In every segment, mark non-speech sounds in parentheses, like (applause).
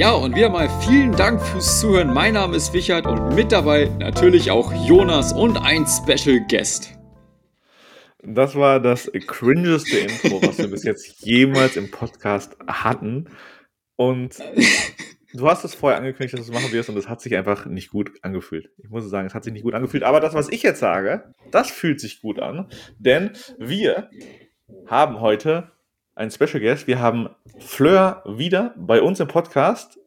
Ja, und wieder mal vielen Dank fürs Zuhören. Mein Name ist Wichert und mit dabei natürlich auch Jonas und ein Special Guest. Das war das cringeste Intro, was wir bis jetzt jemals im Podcast hatten. Und du hast es vorher angekündigt, dass du es machen wirst und es hat sich einfach nicht gut angefühlt. Ich muss sagen, es hat sich nicht gut angefühlt. Aber das, was ich jetzt sage, das fühlt sich gut an. Denn wir haben heute einen Special Guest. Wir haben Fleur wieder bei uns im Podcast,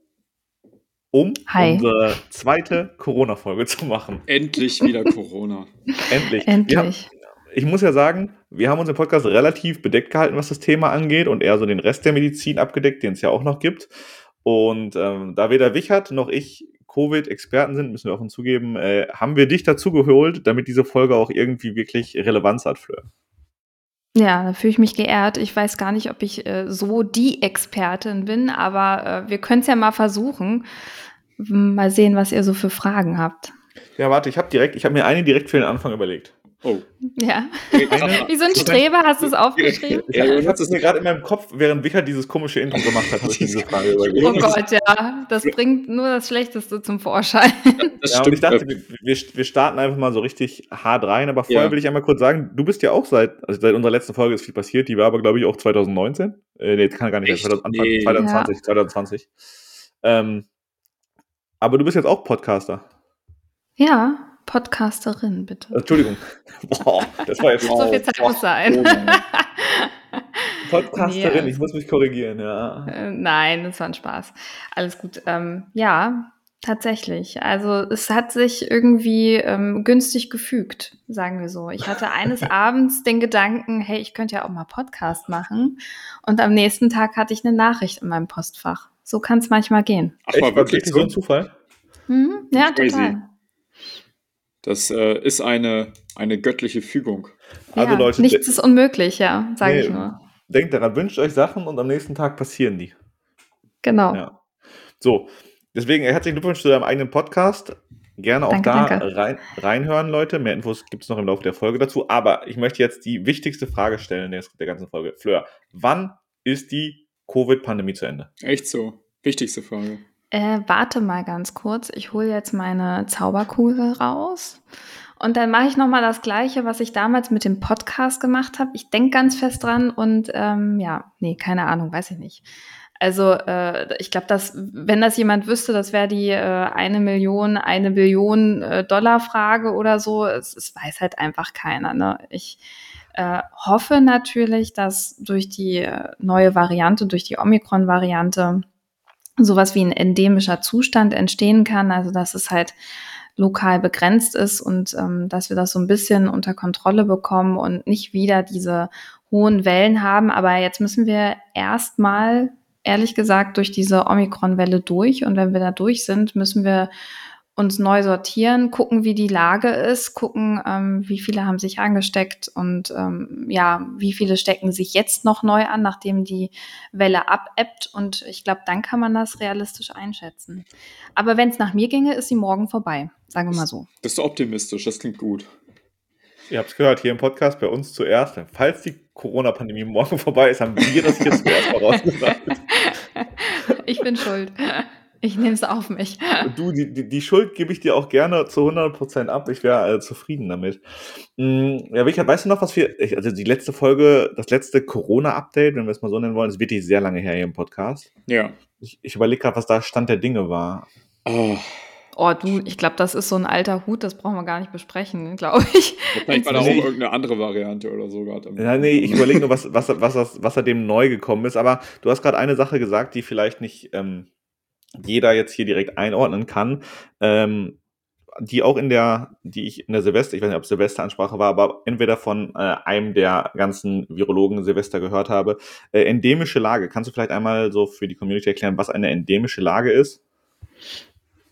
um Hi. unsere zweite Corona-Folge zu machen. Endlich wieder Corona. (laughs) Endlich. Wir haben, Endlich. ich muss ja sagen, wir haben unseren Podcast relativ bedeckt gehalten, was das Thema angeht und eher so den Rest der Medizin abgedeckt, den es ja auch noch gibt. Und ähm, da weder Wichert noch ich Covid-Experten sind, müssen wir offen zugeben, äh, haben wir dich dazu geholt, damit diese Folge auch irgendwie wirklich Relevanz hat, Fleur. Ja, da fühle ich mich geehrt. Ich weiß gar nicht, ob ich äh, so die Expertin bin, aber äh, wir können es ja mal versuchen. Mal sehen, was ihr so für Fragen habt. Ja, warte, ich habe direkt, ich habe mir eine direkt für den Anfang überlegt. Oh. Ja. Eine- Wie so ein Streber, hast du es aufgeschrieben? Ich habe es mir gerade in meinem Kopf, während Wichert dieses komische Intro gemacht hat, habe ich mir diese Frage überlegt. Oh Gott, ja. Das bringt nur das Schlechteste zum Vorschein. Das Ja, und ich dachte, wir, wir starten einfach mal so richtig hart rein, aber vorher Ja. will ich einmal kurz sagen, du bist ja auch seit, also seit unserer letzten Folge ist viel passiert, die war aber, glaube ich, auch 2019. Äh, nee, kann gar nicht Echt? sein, 2000 Anfang Nee. 2020, 2020. Ähm, aber du bist jetzt auch Podcaster. Ja, Podcasterin, bitte. Entschuldigung. (laughs) Boah, das war jetzt So viel Zeit muss sein. (laughs) Podcasterin, Nee. ich muss mich korrigieren, ja. Äh, Nein, das war ein Spaß. Alles gut. Ähm, ja, tatsächlich. Also es hat sich irgendwie ähm, günstig gefügt, sagen wir so. Ich hatte eines (laughs) Abends den Gedanken, hey, ich könnte ja auch mal Podcast machen. Und am nächsten Tag hatte ich eine Nachricht in meinem Postfach. So kann es manchmal gehen. Ach, war wirklich so so? ein Zufall? Mhm. Ja, Crazy. total. Das äh, ist eine, eine göttliche Fügung. Also ja, Leute, nichts ist unmöglich, ja, sage Nee. ich nur. denkt daran, wünscht euch Sachen und am nächsten Tag passieren die. Genau. Ja. So, deswegen herzlichen Glückwunsch zu deinem eigenen Podcast. Gerne auch Danke, da danke. Rein, reinhören, Leute. Mehr Infos gibt es noch im Laufe der Folge dazu. Aber ich möchte jetzt die wichtigste Frage stellen der, der ganzen Folge. Fleur, wann ist die Covid-Pandemie zu Ende? Echt so. Wichtigste Frage. Äh, warte mal ganz kurz. Ich hole jetzt meine Zauberkugel raus. Und dann mache ich nochmal das Gleiche, was ich damals mit dem Podcast gemacht habe. Ich denke ganz fest dran und ähm, ja, nee, keine Ahnung, weiß ich nicht. Also äh, ich glaube, dass wenn das jemand wüsste, das wäre die äh, eine Million, eine Billion äh, Dollar Frage oder so. Es, es weiß halt einfach keiner. Ne? Ich äh, hoffe natürlich, dass durch die äh, neue Variante, durch die Omikron-Variante sowas wie ein endemischer Zustand entstehen kann, also dass es halt lokal begrenzt ist und ähm, dass wir das so ein bisschen unter Kontrolle bekommen und nicht wieder diese hohen Wellen haben. Aber jetzt müssen wir erstmal, ehrlich gesagt, durch diese Omikron-Welle durch. Und wenn wir da durch sind, müssen wir uns neu sortieren, gucken, wie die Lage ist, gucken, ähm, wie viele haben sich angesteckt und ähm, ja, wie viele stecken sich jetzt noch neu an, nachdem die Welle abebbt. Und ich glaube, dann kann man das realistisch einschätzen. Aber wenn es nach mir ginge, ist sie morgen vorbei, sagen wir mal so. Das ist optimistisch, das klingt gut. Ihr habt es gehört, hier im Podcast bei uns zuerst. Falls die Corona-Pandemie morgen vorbei ist, haben wir das hier zuerst vorausgesagt. (laughs) ich bin schuld. Ich nehme es auf mich. Du, die, die, die Schuld gebe ich dir auch gerne zu 100% ab. Ich wäre äh, zufrieden damit. Mm, ja, Richard, weißt du noch, was wir, ich, also die letzte Folge, das letzte Corona-Update, wenn wir es mal so nennen wollen, ist wirklich sehr lange her hier im Podcast. Ja. Ich, ich überlege gerade, was da Stand der Dinge war. Oh, Oh, du, ich glaube, das ist so ein alter Hut, das brauchen wir gar nicht besprechen, (laughs) glaube ich. vielleicht war da auch Nee. irgendeine andere Variante oder so gerade. Ja, nee, ich überlege nur, was, was, was, was, was da dem neu gekommen ist. Aber du hast gerade eine Sache gesagt, die vielleicht nicht ähm, jeder jetzt hier direkt einordnen kann. Ähm, die auch in der, die ich in der Silvester, ich weiß nicht, ob es Silvesteransprache war, aber entweder von äh, einem der ganzen Virologen Silvester gehört habe. Äh, endemische Lage. Kannst du vielleicht einmal so für die Community erklären, was eine endemische Lage ist?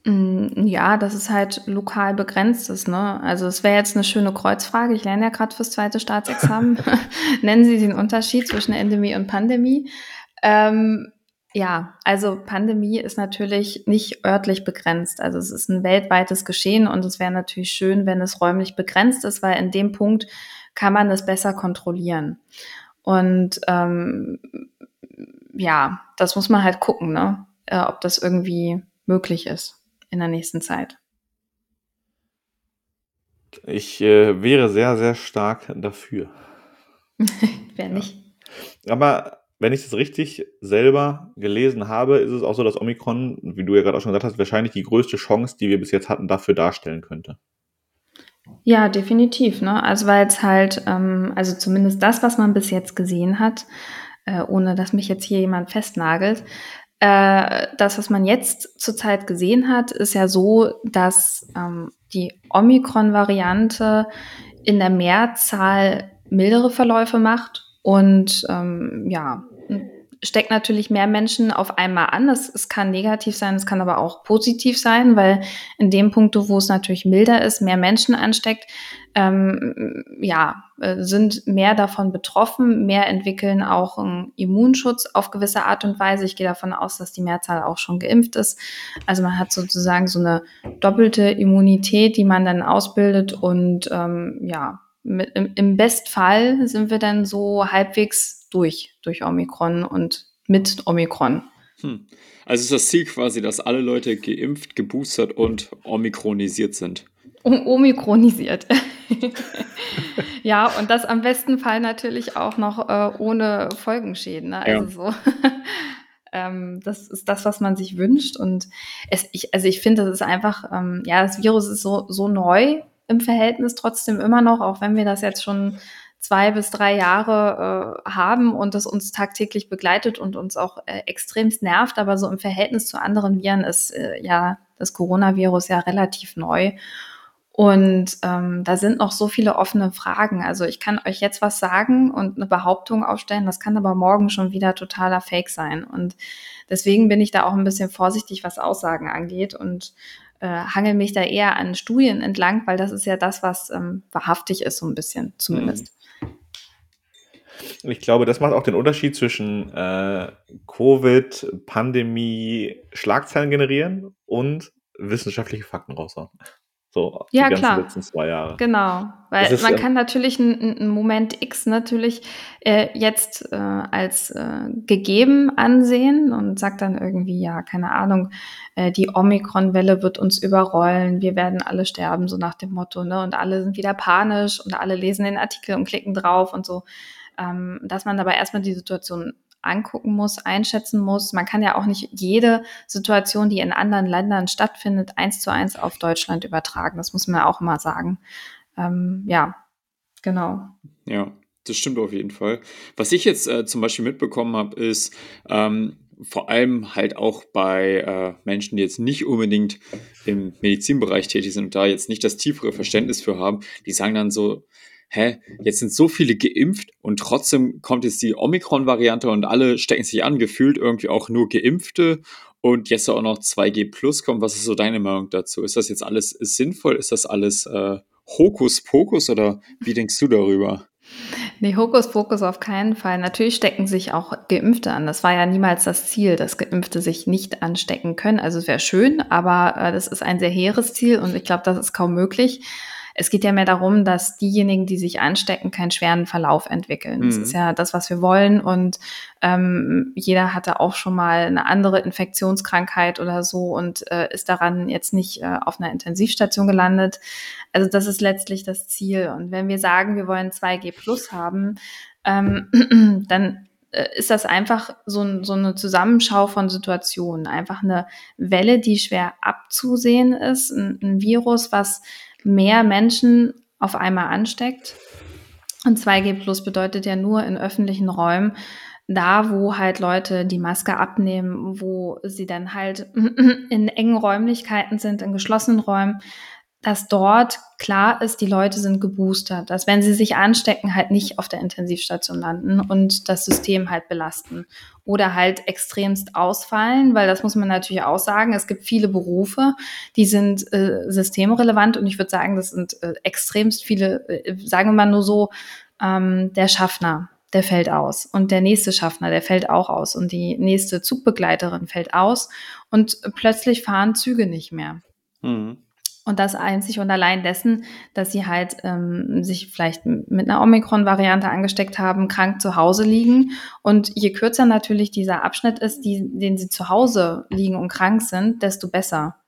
Mm, Ja, dass es halt lokal begrenzt ist. Ne? Also es wäre jetzt eine schöne Kreuzfrage. Ich lerne ja gerade fürs zweite Staatsexamen. (laughs) (laughs) Nennen Sie den Unterschied zwischen Endemie und Pandemie. Ähm, ja, also Pandemie ist natürlich nicht örtlich begrenzt. Also es ist ein weltweites Geschehen und es wäre natürlich schön, wenn es räumlich begrenzt ist, weil in dem Punkt kann man es besser kontrollieren. Und ähm, ja, das muss man halt gucken. Ne? äh, ob das irgendwie möglich ist in der nächsten Zeit. Ich äh, wäre sehr, sehr stark dafür. (laughs) Wer ja. nicht? Aber wenn ich es richtig selber gelesen habe, ist es auch so, dass Omikron, wie du ja gerade auch schon gesagt hast, wahrscheinlich die größte Chance, die wir bis jetzt hatten, dafür darstellen könnte. Ja, definitiv. Ne? Also weil es halt, ähm, also zumindest das, was man bis jetzt gesehen hat, äh, ohne dass mich jetzt hier jemand festnagelt, äh, das, was man jetzt zurzeit gesehen hat, ist ja so, dass ähm, die Omikron-Variante in der Mehrzahl mildere Verläufe macht und ähm, ja, steckt natürlich mehr Menschen auf einmal an. Es, es kann negativ sein, es kann aber auch positiv sein, weil in dem Punkt, wo es natürlich milder ist, mehr Menschen ansteckt, ähm, ja, äh, sind mehr davon betroffen, mehr entwickeln auch einen Immunschutz auf gewisse Art und Weise. Ich gehe davon aus, dass die Mehrzahl auch schon geimpft ist. Also man hat sozusagen so eine doppelte Immunität, die man dann ausbildet und ähm, ja, mit, im, im Bestfall sind wir dann so halbwegs durch, durch Omikron und mit Omikron. Hm. Also ist das Ziel quasi, dass alle Leute geimpft, geboostert und omikronisiert sind. (laughs) omikronisiert. ja, und das am besten Fall natürlich auch noch äh, ohne Folgenschäden. Ne? Also ja. so. (laughs) ähm, das ist das, was man sich wünscht. Und es, ich, also ich finde, das ist einfach, ähm, ja, das Virus ist so, so neu im Verhältnis trotzdem immer noch, auch wenn wir das jetzt schon zwei bis drei Jahre äh, haben und das uns tagtäglich begleitet und uns auch äh, extremst nervt. Aber so im Verhältnis zu anderen Viren ist äh, ja das Coronavirus ja relativ neu. Und ähm, da sind noch so viele offene Fragen. Also ich kann euch jetzt was sagen und eine Behauptung aufstellen, das kann aber morgen schon wieder totaler Fake sein. Und deswegen bin ich da auch ein bisschen vorsichtig, was Aussagen angeht und äh, hangel mich da eher an Studien entlang, weil das ist ja das, was ähm, wahrhaftig ist, so ein bisschen zumindest. Mhm. Ich glaube, das macht auch den Unterschied zwischen äh, Covid, Pandemie, Schlagzeilen generieren und wissenschaftliche Fakten raushauen. So, ja, die ganzen klar. letzten zwei Jahre. Genau, weil ist, man kann natürlich einen Moment X natürlich äh, jetzt äh, als äh, gegeben ansehen und sagt dann irgendwie, ja, keine Ahnung, äh, die Omikron-Welle wird uns überrollen, wir werden alle sterben, so nach dem Motto, ne? Und alle sind wieder panisch und alle lesen den Artikel und klicken drauf und so ähm, dass man aber erstmal die Situation angucken muss, einschätzen muss. Man kann ja auch nicht jede Situation, die in anderen Ländern stattfindet, eins zu eins auf Deutschland übertragen. Das muss man auch immer sagen. Ähm, ja, genau. Ja, das stimmt auf jeden Fall. Was ich jetzt äh, zum Beispiel mitbekommen habe, ist ähm, vor allem halt auch bei äh, Menschen, die jetzt nicht unbedingt im Medizinbereich tätig sind und da jetzt nicht das tiefere Verständnis für haben, die sagen dann so, hä, jetzt sind so viele geimpft und trotzdem kommt jetzt die Omikron-Variante und alle stecken sich an, gefühlt irgendwie auch nur Geimpfte und jetzt auch noch 2G Plus kommt. Was ist so deine Meinung dazu? Ist das jetzt alles sinnvoll? Ist das alles äh, Hokuspokus oder wie denkst du darüber? Nee, Hokuspokus auf keinen Fall. Natürlich stecken sich auch Geimpfte an. Das war ja niemals das Ziel, dass Geimpfte sich nicht anstecken können. Also es wäre schön, aber äh, das ist ein sehr hehres Ziel und ich glaube, das ist kaum möglich. Es geht ja mehr darum, dass diejenigen, die sich anstecken, keinen schweren Verlauf entwickeln. Mhm. Das ist ja das, was wir wollen. Und ähm, jeder hatte auch schon mal eine andere Infektionskrankheit oder so und äh, ist daran jetzt nicht äh, auf einer Intensivstation gelandet. Also das ist letztlich das Ziel. Und wenn wir sagen, wir wollen 2G Plus haben, ähm, (clears throat) dann äh, ist das einfach so, so, eine Zusammenschau von Situationen. Einfach eine Welle, die schwer abzusehen ist, ein, ein Virus, was mehr Menschen auf einmal ansteckt. Und 2G Plus bedeutet ja nur in öffentlichen Räumen, da wo halt Leute die Maske abnehmen, wo sie dann halt (clears throat) in engen Räumlichkeiten sind, in geschlossenen Räumen, dass dort klar ist, die Leute sind geboostert, dass wenn sie sich anstecken, halt nicht auf der Intensivstation landen und das System halt belasten oder halt extremst ausfallen, weil das muss man natürlich auch sagen. Es gibt viele Berufe, die sind äh, systemrelevant und ich würde sagen, das sind äh, extremst viele, äh, sagen wir mal nur so, ähm, der Schaffner, der fällt aus und der nächste Schaffner, der fällt auch aus und die nächste Zugbegleiterin fällt aus und plötzlich fahren Züge nicht mehr. Mhm. Und das einzig und allein dessen, dass sie halt ähm, sich vielleicht mit einer Omikron-Variante angesteckt haben, krank zu Hause liegen. Und je kürzer natürlich dieser Abschnitt ist, die, den sie zu Hause liegen und krank sind, desto besser.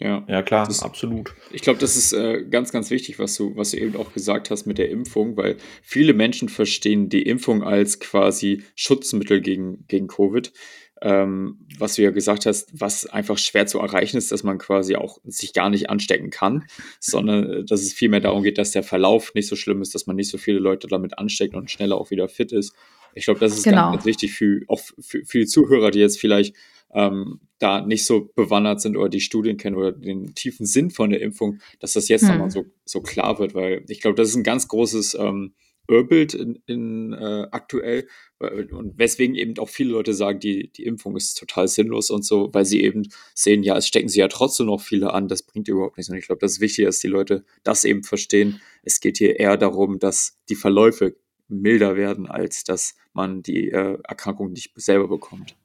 Ja, ja klar, das, absolut. Ich glaube, das ist äh, ganz, ganz wichtig, was du, was du eben auch gesagt hast mit der Impfung, weil viele Menschen verstehen die Impfung als quasi Schutzmittel gegen, gegen Covid ähm, was du ja gesagt hast, was einfach schwer zu erreichen ist, dass man quasi auch sich gar nicht anstecken kann, (laughs) sondern äh, dass es vielmehr darum geht, dass der Verlauf nicht so schlimm ist, dass man nicht so viele Leute damit ansteckt und schneller auch wieder fit ist. Ich glaube, das ist genau. ganz, ganz, wichtig für, auch für, für die Zuhörer, die jetzt vielleicht ähm, da nicht so bewandert sind oder die Studien kennen oder den tiefen Sinn von der Impfung, dass das jetzt hm. nochmal so, so klar wird, weil ich glaube, das ist ein ganz großes ähm, Irrbild in, in äh, aktuell und weswegen eben auch viele Leute sagen, die, die Impfung ist total sinnlos und so, weil sie eben sehen, ja, es stecken sie ja trotzdem noch viele an, das bringt überhaupt nichts. Und ich glaube, das ist wichtig, dass die Leute das eben verstehen. Es geht hier eher darum, dass die Verläufe milder werden, als dass man die äh, Erkrankung nicht selber bekommt.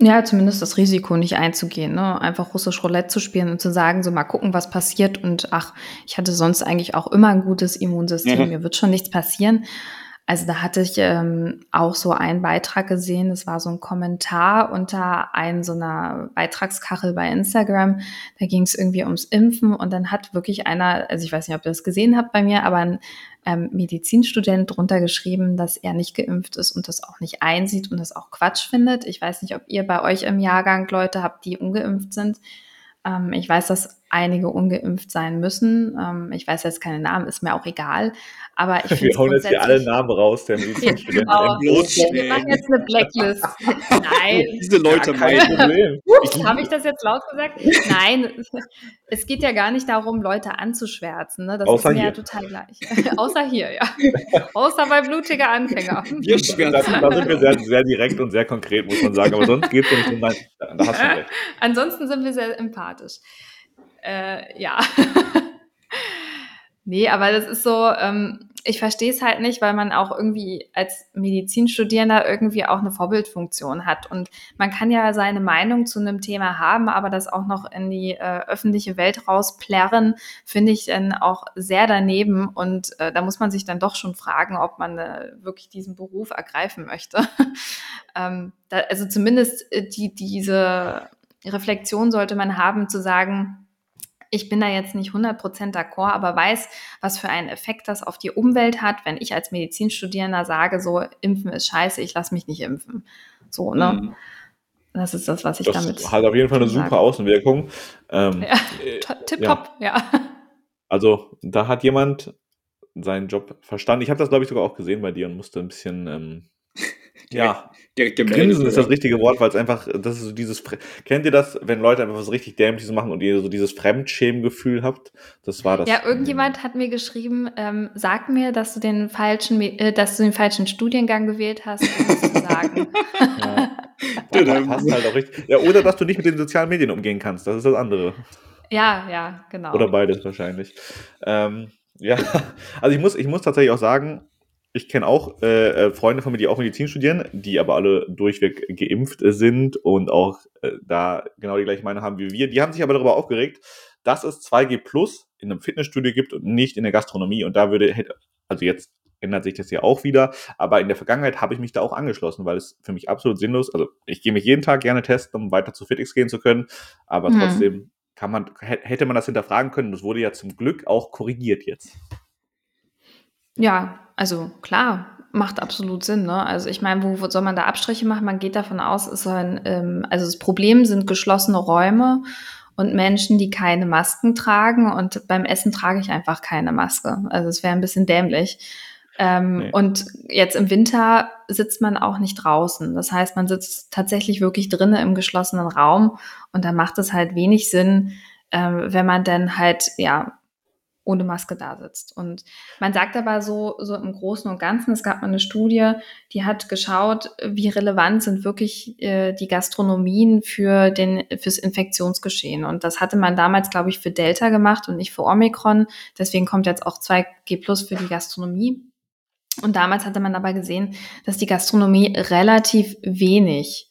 Ja, zumindest das Risiko nicht einzugehen, ne? Einfach russisch Roulette zu spielen und zu sagen, so mal gucken, was passiert und ach, ich hatte sonst eigentlich auch immer ein gutes Immunsystem, ja. mir wird schon nichts passieren. Also da hatte ich ähm, auch so einen Beitrag gesehen, das war so ein Kommentar unter einem so einer Beitragskachel bei Instagram. Da ging es irgendwie ums Impfen und dann hat wirklich einer, also ich weiß nicht, ob ihr das gesehen habt bei mir, aber ein ähm, Medizinstudent drunter geschrieben, dass er nicht geimpft ist und das auch nicht einsieht und das auch Quatsch findet. Ich weiß nicht, ob ihr bei euch im Jahrgang Leute habt, die ungeimpft sind. Ähm, ich weiß, dass einige ungeimpft sein müssen. Ähm, ich weiß jetzt keine Namen, ist mir auch egal. Aber ich (laughs) Wir hauen jetzt hier alle Namen raus, der Medizinstudenten. (laughs) Genau. Wir machen jetzt eine Blacklist. (laughs) Nein. Diese Leute ja, kein Problem. Habe ich das jetzt laut gesagt? Nein, es geht ja gar nicht darum, Leute anzuschwärzen. Ne? Das Außer ist mir hier. ja total gleich. Außer hier, ja. Außer bei blutiger Anfänger. Wir schwärzen. Da, sind wir sehr, sehr direkt und sehr konkret, muss man sagen. Aber sonst geht es ja nicht um nein. Da hast du recht. Ansonsten sind wir sehr empathisch. Äh, ja. (laughs) nee, aber das ist so, ähm, ich verstehe es halt nicht, weil man auch irgendwie als Medizinstudierender irgendwie auch eine Vorbildfunktion hat. Und man kann ja seine Meinung zu einem Thema haben, aber das auch noch in die äh, öffentliche Welt rausplärren, finde ich dann auch sehr daneben. Und äh, da muss man sich dann doch schon fragen, ob man äh, wirklich diesen Beruf ergreifen möchte. (laughs) ähm, da, also zumindest äh, die, diese Reflexion sollte man haben, zu sagen, ich bin da jetzt nicht 100% d'accord, aber weiß, was für einen Effekt das auf die Umwelt hat, wenn ich als Medizinstudierender sage, so, impfen ist scheiße, ich lasse mich nicht impfen. So, ne? Mhm. Das ist das, was ich das damit. Hat auf jeden Fall eine super sage. Außenwirkung. Ähm, ja, äh, (laughs) tipptopp, ja. ja. Also, da hat jemand seinen Job verstanden. Ich habe das, glaube ich, sogar auch gesehen bei dir und musste ein bisschen ähm, ja, Grinsen ist das richtige Wort, weil es einfach, das ist so dieses, kennt ihr das, wenn Leute einfach was richtig Dämliches machen und ihr so dieses Fremdschämengefühl habt? Das war das. Ja, irgendjemand hat mir geschrieben, ähm, sag mir, dass du den falschen, äh, dass du den falschen Studiengang gewählt hast, um das zu sagen. (laughs) ja. Das passt halt auch richtig. Ja, oder dass du nicht mit den sozialen Medien umgehen kannst, das ist das andere. Ja, ja, genau. Oder beides wahrscheinlich. Ähm, ja, (laughs) also ich muss, ich muss tatsächlich auch sagen, ich kenne auch äh, äh, Freunde von mir, die auch Medizin studieren, die aber alle durchweg geimpft sind und auch äh, da genau die gleiche Meinung haben wie wir. Die haben sich aber darüber aufgeregt, dass es 2G Plus in einem Fitnessstudio gibt und nicht in der Gastronomie. Und da würde, also jetzt ändert sich das ja auch wieder, aber in der Vergangenheit habe ich mich da auch angeschlossen, weil es für mich absolut sinnlos, also ich gehe mich jeden Tag gerne testen, um weiter zu FitX gehen zu können, aber hm. trotzdem kann man, hätte man das hinterfragen können. Das wurde ja zum Glück auch korrigiert jetzt. Ja, also klar, macht absolut Sinn. Ne? Also ich meine, wo, wo soll man da Abstriche machen? Man geht davon aus, es sollen, ähm, also das Problem sind geschlossene Räume und Menschen, die keine Masken tragen. Und beim Essen trage ich einfach keine Maske. Also es wäre ein bisschen dämlich. Ähm, nee. Und jetzt im Winter sitzt man auch nicht draußen. Das heißt, man sitzt tatsächlich wirklich drinnen im geschlossenen Raum und da macht es halt wenig Sinn, ähm, wenn man dann halt ja ohne Maske da sitzt. Und man sagt aber so, so im Großen und Ganzen, es gab mal eine Studie, die hat geschaut, wie relevant sind wirklich äh, die Gastronomien für den, fürs Infektionsgeschehen. Und das hatte man damals, glaube ich, für Delta gemacht und nicht für Omikron. Deswegen kommt jetzt auch 2G Plus für die Gastronomie. Und damals hatte man aber gesehen, dass die Gastronomie relativ wenig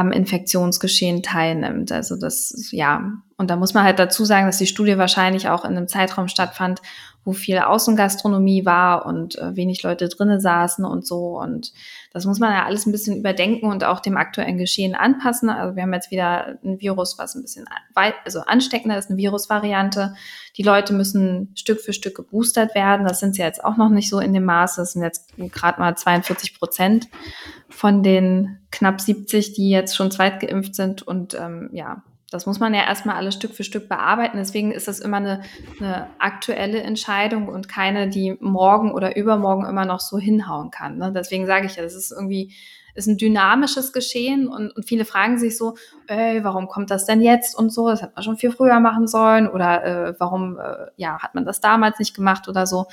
am Infektionsgeschehen teilnimmt. Also das, ja, und da muss man halt dazu sagen, dass die Studie wahrscheinlich auch in einem Zeitraum stattfand, wo viel Außengastronomie war und äh, wenig Leute drinnen saßen und so. Und das muss man ja alles ein bisschen überdenken und auch dem aktuellen Geschehen anpassen. Also wir haben jetzt wieder ein Virus, was ein bisschen also ansteckender ist, eine Virusvariante. Die Leute müssen Stück für Stück geboostert werden. Das sind sie jetzt auch noch nicht so in dem Maße. Das sind jetzt gerade mal 42 Prozent von den knapp 70, die jetzt schon zweitgeimpft sind. Und ähm, ja, das muss man ja erstmal alles Stück für Stück bearbeiten. Deswegen ist das immer eine, eine, aktuelle Entscheidung und keine, die morgen oder übermorgen immer noch so hinhauen kann. Ne? Deswegen sage ich ja, das ist irgendwie ist ein dynamisches Geschehen und, und viele fragen sich so, ey, warum kommt das denn jetzt und so? Das hat man schon viel früher machen sollen oder äh, warum äh, ja, hat man das damals nicht gemacht oder so.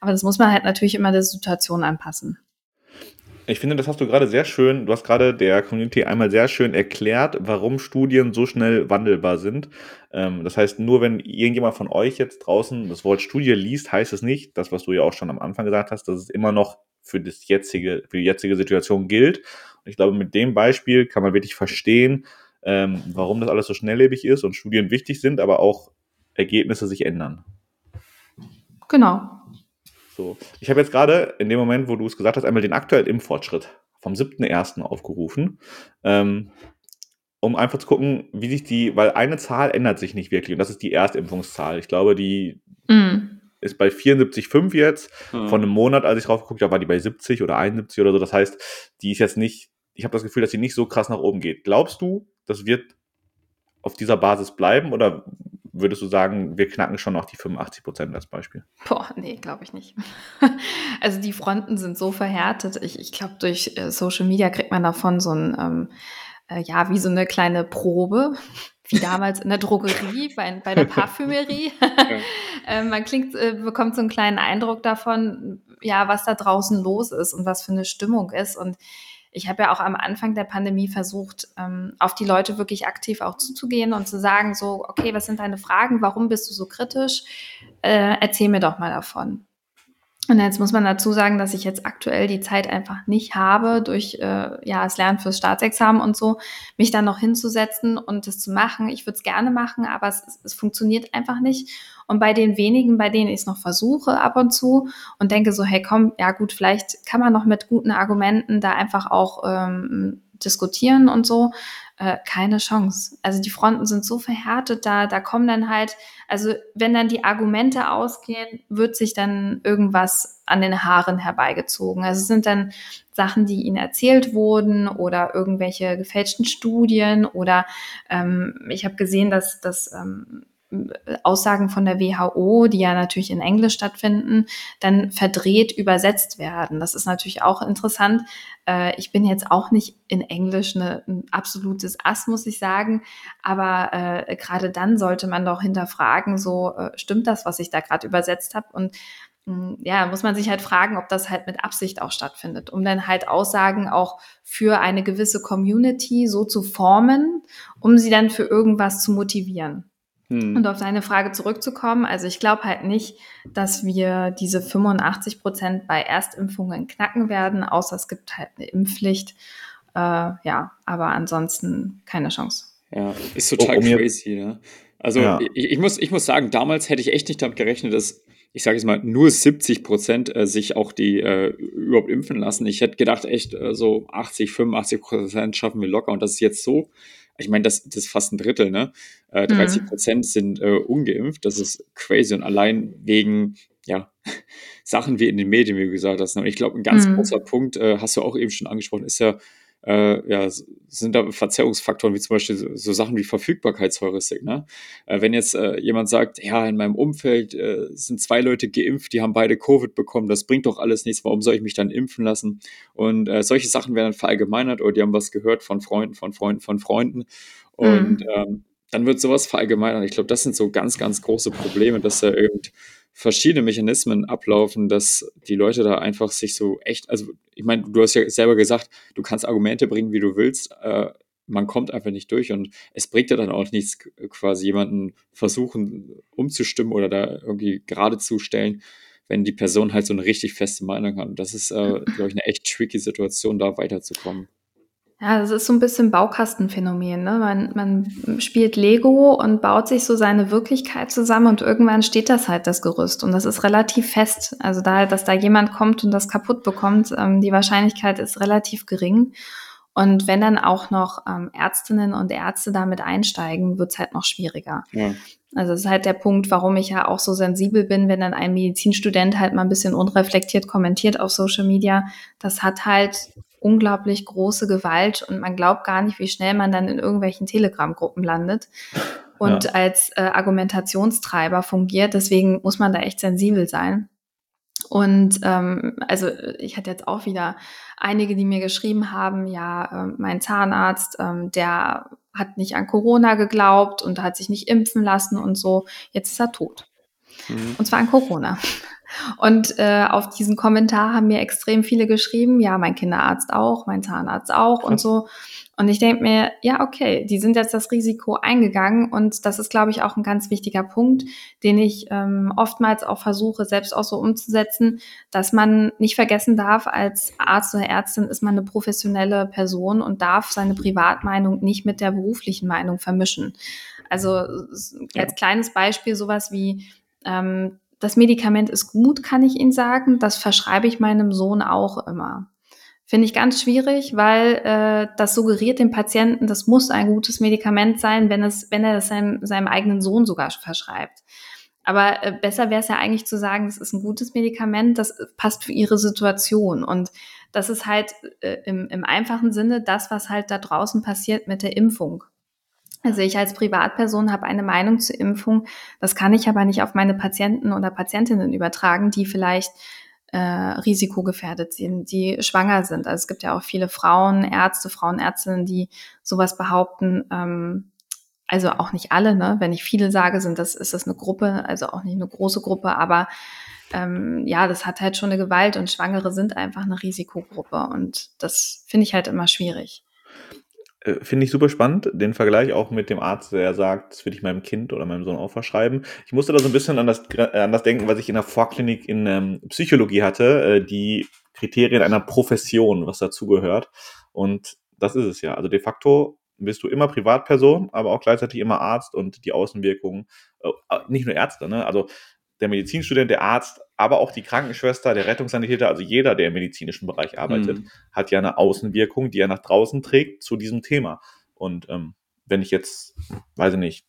Aber das muss man halt natürlich immer der Situation anpassen. Ich finde, das hast du gerade sehr schön, du hast gerade der Community einmal sehr schön erklärt, warum Studien so schnell wandelbar sind. Ähm, das heißt, nur wenn irgendjemand von euch jetzt draußen das Wort Studie liest, heißt es nicht, das, was du ja auch schon am Anfang gesagt hast, dass es immer noch für, das jetzige, für die jetzige Situation gilt. Und ich glaube, mit dem Beispiel kann man wirklich verstehen, ähm, warum das alles so schnelllebig ist und Studien wichtig sind, aber auch Ergebnisse sich ändern. Genau, so. Ich habe jetzt gerade in dem Moment, wo du es gesagt hast, einmal den aktuellen Impffortschritt vom 7.1. aufgerufen, ähm, um einfach zu gucken, wie sich die, weil eine Zahl ändert sich nicht wirklich und das ist die Erstimpfungszahl. Ich glaube, die mm. ist bei 74,5 jetzt. Mhm. Von einem Monat, als ich drauf geguckt habe, war die bei 70 oder 71 oder so. Das heißt, die ist jetzt nicht, ich habe das Gefühl, dass sie nicht so krass nach oben geht. Glaubst du, das wird auf dieser Basis bleiben oder würdest du sagen, wir knacken schon noch die 85 Prozent als Beispiel? Boah, nee, glaube ich nicht. (laughs) also die Fronten sind so verhärtet. Ich, ich glaube, durch äh, Social Media kriegt man davon so ein, ähm, äh, ja, wie so eine kleine Probe, (laughs) wie damals in der Drogerie, bei, bei der Parfümerie. (laughs) äh, man klingt, äh, bekommt so einen kleinen Eindruck davon, ja, was da draußen los ist und was für eine Stimmung ist. Und ich habe ja auch am Anfang der Pandemie versucht, ähm, auf die Leute wirklich aktiv auch zuzugehen und zu sagen, so, okay, was sind deine Fragen? Warum bist du so kritisch? Äh, erzähl mir doch mal davon. Und jetzt muss man dazu sagen, dass ich jetzt aktuell die Zeit einfach nicht habe, durch äh, ja, das Lernen fürs Staatsexamen und so, mich dann noch hinzusetzen und das zu machen. Ich würde es gerne machen, aber es, es funktioniert einfach nicht. Und bei den wenigen, bei denen ich es noch versuche ab und zu und denke so, hey komm, ja gut, vielleicht kann man noch mit guten Argumenten da einfach auch ähm, diskutieren und so, äh, keine Chance. Also die Fronten sind so verhärtet, da, da kommen dann halt, also wenn dann die Argumente ausgehen, wird sich dann irgendwas an den Haaren herbeigezogen. Also es sind dann Sachen, die ihnen erzählt wurden oder irgendwelche gefälschten Studien oder ähm, ich habe gesehen, dass, dass ähm, Aussagen von der WHO, die ja natürlich in Englisch stattfinden, dann verdreht übersetzt werden. Das ist natürlich auch interessant. Äh, ich bin jetzt auch nicht in Englisch eine, ein absolutes Ass, muss ich sagen. Aber äh, gerade dann sollte man doch hinterfragen, so äh, stimmt das, was ich da gerade übersetzt habe? Und hm, ja, muss man sich halt fragen, ob das halt mit Absicht auch stattfindet, um dann halt Aussagen auch für eine gewisse Community so zu formen, um sie dann für irgendwas zu motivieren. Hm. Und auf deine Frage zurückzukommen, also ich glaube halt nicht, dass wir diese 85 Prozent bei Erstimpfungen knacken werden, außer es gibt halt eine Impfpflicht. Äh, ja, aber ansonsten keine Chance. Ja, ist total oh, oh, crazy, ne? Also ja. ich, ich, muss, ich muss sagen, damals hätte ich echt nicht damit gerechnet, dass, ich sage jetzt mal, nur 70 Prozent äh, sich auch die äh, überhaupt impfen lassen. Ich hätte gedacht, echt äh, so 80, 85 Prozent schaffen wir locker. Und das ist jetzt so, ich meine, das, das ist fast ein Drittel, ne? Äh, 30 mhm. Prozent mhm. sind äh, ungeimpft. Das ist crazy. Und allein wegen, ja, (laughs) Sachen wie in den Medien, wie du gesagt hast. Ne? Und ich glaube, ein ganz mhm. großer Punkt, äh, hast du auch eben schon angesprochen, ist ja äh, ja, sind da Verzerrungsfaktoren wie zum Beispiel so, so Sachen wie Verfügbarkeitsheuristik. Ne? Äh, wenn jetzt äh, jemand sagt, ja, in meinem Umfeld äh, sind zwei Leute geimpft, die haben beide Covid bekommen, das bringt doch alles nichts, warum soll ich mich dann impfen lassen? Und äh, solche Sachen werden dann verallgemeinert oder die haben was gehört von Freunden, von Freunden, von Freunden. Und mhm. ähm, dann wird sowas verallgemeinert. Ich glaube, das sind so ganz, ganz große Probleme, dass da irgend verschiedene Mechanismen ablaufen, dass die Leute da einfach sich so echt, also ich meine, du hast ja selber gesagt, du kannst Argumente bringen, wie du willst, äh, man kommt einfach nicht durch und es bringt ja dann auch nichts, quasi jemanden versuchen umzustimmen oder da irgendwie gerade zu stellen, wenn die Person halt so eine richtig feste Meinung hat. Und das ist, äh, glaube ich, eine echt tricky Situation, da weiterzukommen. Ja, das ist so ein bisschen Baukastenphänomen. Ne? Man, man spielt Lego und baut sich so seine Wirklichkeit zusammen und irgendwann steht das halt, das Gerüst. Und das ist relativ fest. Also da, dass da jemand kommt und das kaputt bekommt, ähm, die Wahrscheinlichkeit ist relativ gering. Und wenn dann auch noch ähm, Ärztinnen und Ärzte damit einsteigen, wird's halt noch schwieriger. Ja. Also das ist halt der Punkt, warum ich ja auch so sensibel bin, wenn dann ein Medizinstudent halt mal ein bisschen unreflektiert kommentiert auf Social Media. Das hat halt unglaublich große Gewalt und man glaubt gar nicht, wie schnell man dann in irgendwelchen Telegram-Gruppen landet und ja. als äh, Argumentationstreiber fungiert. Deswegen muss man da echt sensibel sein. Und ähm, also ich hatte jetzt auch wieder einige, die mir geschrieben haben, ja, äh, mein Zahnarzt, ähm, der hat nicht an Corona geglaubt und hat sich nicht impfen lassen und so. Jetzt ist er tot. Mhm. Und zwar an Corona. Und äh, auf diesen Kommentar haben mir extrem viele geschrieben, ja, mein Kinderarzt auch, mein Zahnarzt auch und so. Und ich denke mir, ja, okay, die sind jetzt das Risiko eingegangen und das ist, glaube ich, auch ein ganz wichtiger Punkt, den ich ähm, oftmals auch versuche, selbst auch so umzusetzen, dass man nicht vergessen darf, als Arzt oder Ärztin ist man eine professionelle Person und darf seine Privatmeinung nicht mit der beruflichen Meinung vermischen. Also als ja. kleines Beispiel sowas wie, ähm, das Medikament ist gut, kann ich Ihnen sagen. Das verschreibe ich meinem Sohn auch immer. Finde ich ganz schwierig, weil äh, das suggeriert dem Patienten, das muss ein gutes Medikament sein, wenn, es, wenn er es seinem, seinem eigenen Sohn sogar verschreibt. Aber äh, besser wäre es ja eigentlich zu sagen, das ist ein gutes Medikament, das passt für ihre Situation. Und das ist halt äh, im, im einfachen Sinne das, was halt da draußen passiert mit der Impfung. Also ich als Privatperson habe eine Meinung zur Impfung, das kann ich aber nicht auf meine Patienten oder Patientinnen übertragen, die vielleicht äh, risikogefährdet sind, die schwanger sind. Also es gibt ja auch viele Frauen, Ärzte, Frauenärztinnen, die sowas behaupten. Ähm, also auch nicht alle, ne? Wenn ich viele sage, sind das, ist das eine Gruppe, also auch nicht eine große Gruppe, aber ähm, ja, das hat halt schon eine Gewalt und Schwangere sind einfach eine Risikogruppe und das finde ich halt immer schwierig. Äh, finde ich super spannend, den Vergleich auch mit dem Arzt, der sagt, das würde ich meinem Kind oder meinem Sohn auch verschreiben. Ich musste da so ein bisschen an das, äh, an das denken, was ich in der Vorklinik in ähm, Psychologie hatte, äh, die Kriterien einer Profession, was dazugehört. Und das ist es ja. Also de facto bist du immer Privatperson, aber auch gleichzeitig immer Arzt und die Außenwirkungen, äh, nicht nur Ärzte, ne? Also der Medizinstudent, der Arzt, aber auch die Krankenschwester, der Rettungssanitäter, also jeder, der im medizinischen Bereich arbeitet, mhm. hat ja eine Außenwirkung, die er nach draußen trägt zu diesem Thema. Und ähm, wenn ich jetzt, weiß ich nicht,